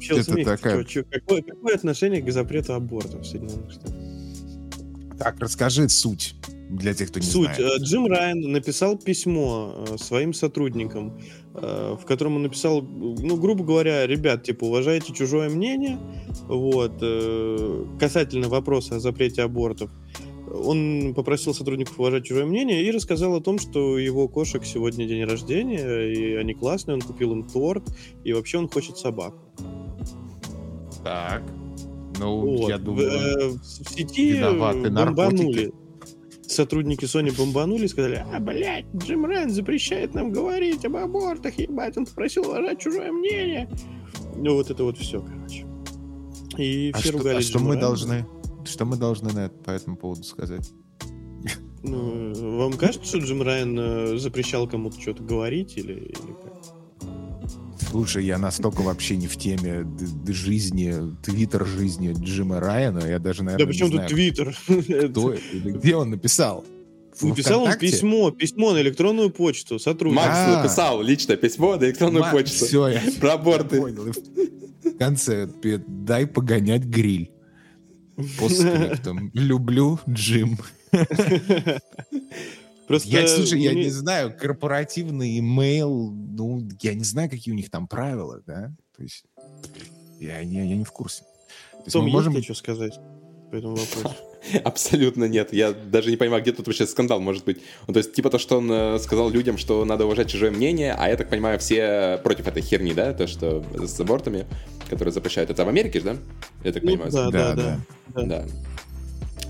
Вообще, Это смотрите, такая- чё- чё- какое, какое отношение к запрету аборта в Соединенных Штатах? Так, расскажи суть для тех, кто не Суть. знает. э, Джим Райан написал письмо э, своим сотрудникам, э, в котором он написал, ну, грубо говоря, ребят, типа, уважайте чужое мнение, вот, касательно вопроса о запрете абортов. Он попросил сотрудников уважать чужое мнение и рассказал о том, что его кошек сегодня день рождения, и они классные, он купил им торт, и вообще он хочет собаку. Так. Ну, Вот. я думаю... э, в сети виноваты э, наркотики. бомбанули. Сотрудники Sony бомбанули и сказали, а, блядь, Джим Райан запрещает нам говорить об абортах, ебать, он попросил уважать чужое мнение. Ну, вот это вот все, короче. И А все что, ругали а что мы Райана. должны... Что мы должны на это, по этому поводу сказать? Ну, вам кажется, что Джим Райан э, запрещал кому-то что-то говорить или, или как? Слушай, я настолько вообще не в теме жизни, твиттер жизни Джима Райана, я даже, наверное, Да причем не тут Твиттер? кто это или где он написал. Написал он письмо, письмо на электронную почту сотруднику. Макс написал личное письмо на электронную почту. Всё, я Про аборты. понял. В конце дай погонять гриль. Постскриптум. Люблю Джим. Просто Я, слушай, я не знаю, корпоративный имейл, ну, я не знаю, какие у них там правила, да? То есть я, я, я не в курсе. То есть Том, мы есть можем... тебе что сказать по этому вопросу? Абсолютно нет. Я даже не понимаю, где тут вообще скандал может быть. Ну, то есть, типа то, что он э, сказал людям, что надо уважать чужое мнение, а я так понимаю, все против этой херни, да? То, что с абортами, которые запрещают. Это в Америке же, да? Я так Ну, понимаю. да, Да, да, да. да. Да.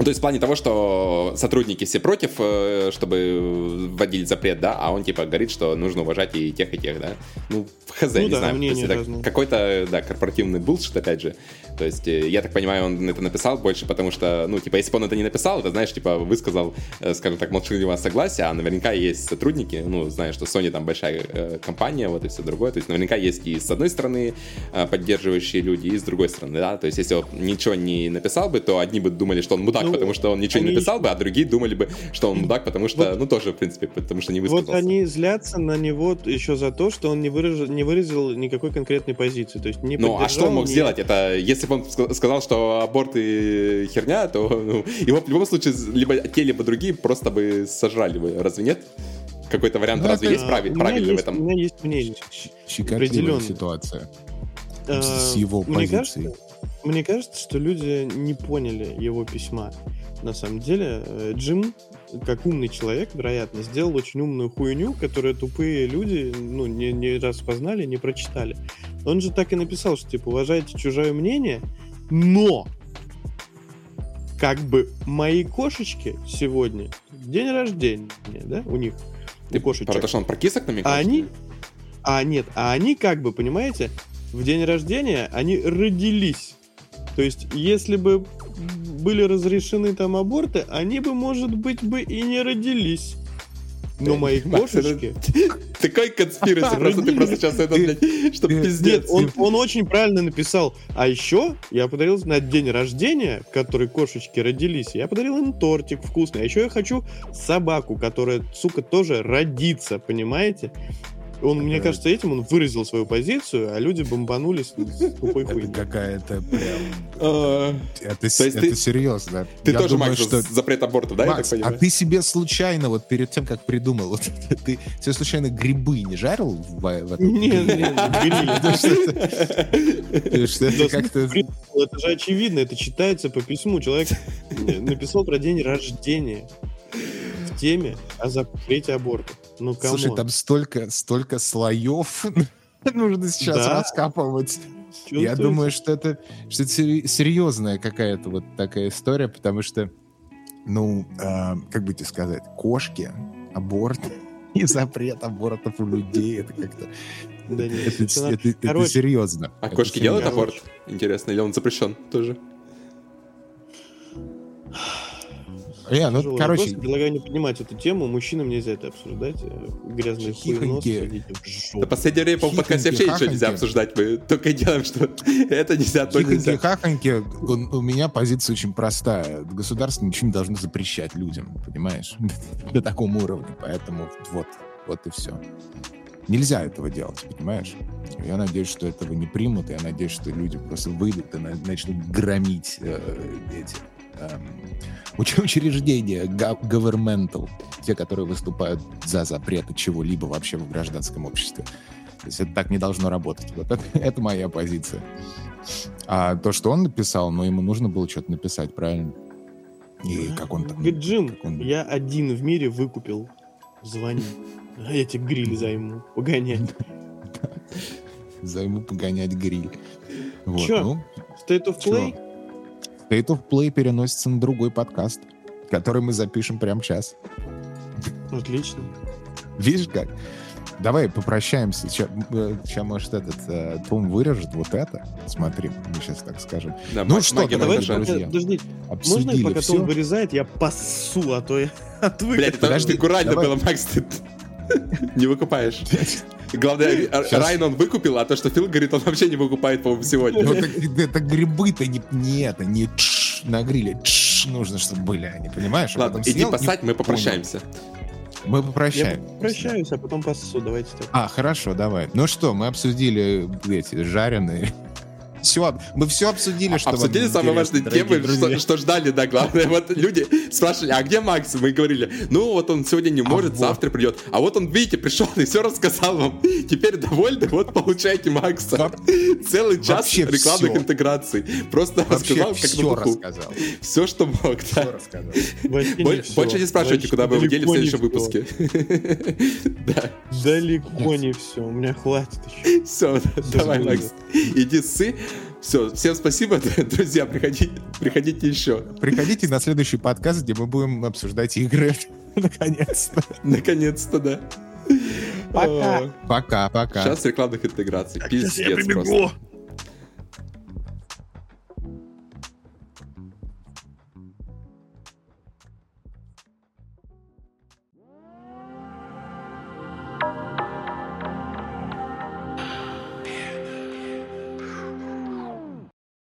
Ну, то есть в плане того, что сотрудники все против, э, чтобы вводить запрет, да, а он типа говорит, что нужно уважать и тех, и тех, да. Ну, хз, Ну не да, знаю. То есть это какой-то, да, корпоративный булшит, опять же. То есть, э, я так понимаю, он это написал больше, потому что, ну, типа, если бы он это не написал, это, знаешь, типа, высказал, э, скажем так, молчаливое согласие, а наверняка есть сотрудники, ну, знаешь, что Sony там большая компания, вот и все другое. То есть, наверняка есть и с одной стороны поддерживающие люди, и с другой стороны, да. То есть, если он ничего не написал бы, то одни бы думали, что он мудак, Ну, потому что он ничего не они- написал бы, а другие думали бы, что он мудак, потому что, Вот- ну, тоже, в принципе, потому что не высказался. Вот они злятся на него еще за то, что он не выразил, не выразил никакой конкретной позиции. То есть не Ну, а что он мог ни- сделать? Это если бы он ска- сказал, что аборты херня, то ну, его в любом случае либо те, либо другие просто бы сожрали бы. Разве нет? Какой-то вариант Ну, разве это- есть у правильный в есть- У этом? меня есть мнение. Щекотливая Определенно. ситуация А, с его мне позицией. кажется, мне кажется, что люди не поняли его письма. На самом деле, э, Джим как умный человек, вероятно, сделал очень умную хуйню, которую тупые люди, ну, не, не распознали, не прочитали. Он же так и написал, что, типа, уважайте чужое мнение, но как бы мои кошечки сегодня день рождения, да, у них, Ты кошечек. про то, что он про кисок намекаешь? А они, а нет, а они как бы, понимаете, в день рождения они родились. То есть, если бы были разрешены там аборты, они бы, может быть, бы и не родились. Но мои кошечки... Такой конспираси, просто ты просто сейчас это, блядь, что пиздец. Нет, он, он очень правильно написал. А еще я подарил на день рождения, в который кошечки родились, я подарил им тортик вкусный. А еще я хочу собаку, которая, сука, тоже родится, понимаете? Он, мне Да. кажется, этим он выразил свою позицию, а люди бомбанулись с тупой Это какая-то прям... А, Это, это серьезно. Ты тоже, Макс, запрет абортов, да, Макс, а ты себе случайно, вот перед тем, как придумал, это, ты себе случайно грибы не жарил в, этом? Не, не, не, гриль. Потому что это- это Это же очевидно, это читается по письму. Человек написал про день рождения в теме о запрете аборта. Ну, кому? Слушай, там столько, столько слоев нужно сейчас Да. раскапывать. Я думаю, что это, что это серьезная какая-то вот такая история, потому что, ну, а, как бы тебе сказать, кошки, аборт и запрет абортов у людей, это как-то... Да нет, это, это это- это Короче. серьезно. А Это кошки серьезно. делают аборт? Интересно, или он запрещен тоже? Не, ну, короче, вопрос. предлагаю не поднимать эту тему. Мужчинам нельзя это обсуждать. э, Грязные в Да жопу. последнее время, по-моему, подкасте вообще ничего нельзя обсуждать. Мы только делаем, что это нельзя, то Хихоньки, нельзя. хахоньки, у, у меня позиция очень простая. Государство ничего не должно запрещать людям, понимаешь? До такого уровня. Поэтому вот, вот и все. Нельзя этого делать, понимаешь? Я надеюсь, что этого не примут. Я надеюсь, что люди просто выйдут и на- начнут громить э, эти эм, учреждения governmental, те, которые выступают за запреты чего-либо вообще в гражданском обществе. То есть это так не должно работать. Вот это, это моя позиция. А то, что он написал, ну, ему нужно было что-то написать, правильно? И как он там... Говорит, Джим, он- я один в мире выкупил. Звони. А я тебе гриль займу. Погоняй. Займу погонять гриль. Вот, Чё? ну, State of Чё? State of Play переносится на другой подкаст, который мы запишем прямо сейчас. Отлично. Видишь как? Давай попрощаемся. Сейчас, может, этот э, Том вырежет вот это. Смотри, мы сейчас так скажем. Да, Ну что, давай, друзья. подожди, можно Обсудили пока все. Том вырезает, я пасу, а то я отвык. Блядь, это Подожди, давай. было, Макс, ты не выкупаешь. Главное, а- Щас. Райан он выкупил, а то, что Фил говорит, он вообще не выкупает, по-моему, сегодня. Ну, так это грибы-то не, не это, не тш на гриле. Тш нужно, чтобы были они, понимаешь? А Ладно, потом иди съел посать, мы понял. попрощаемся. Мы Я попрощаемся. прощаюсь, а потом пасу. Давайте так. А, хорошо, давай. Ну что, мы обсудили эти жареные. Все, мы все обсудили, что вам Обсудили самые важные темы, что, что ждали, да, главное. Вот люди спрашивали, а где Макс? Мы говорили, ну вот он сегодня не может, вот. завтра придет. А вот он, видите, пришел и все рассказал вам. Теперь довольны, вот получайте Макса. Во- Целый час вообще рекламных всё. интеграций. Просто Вообще рассказал, как на все духу. рассказал. Все, что мог, Все да. рассказал. Всё. Больше не спрашивайте, куда вы его дели в следующем выпуске. Да, Далеко не все. У меня хватит еще. все, давай. Макс, иди ссы. Все, всем спасибо, друзья, приходите, приходите еще. Приходите на следующий подкаст, где мы будем обсуждать игры. Наконец-то. Наконец-то, да. Пока. Пока, пока. Сейчас рекламных интеграций. Сейчас я Пиздец просто.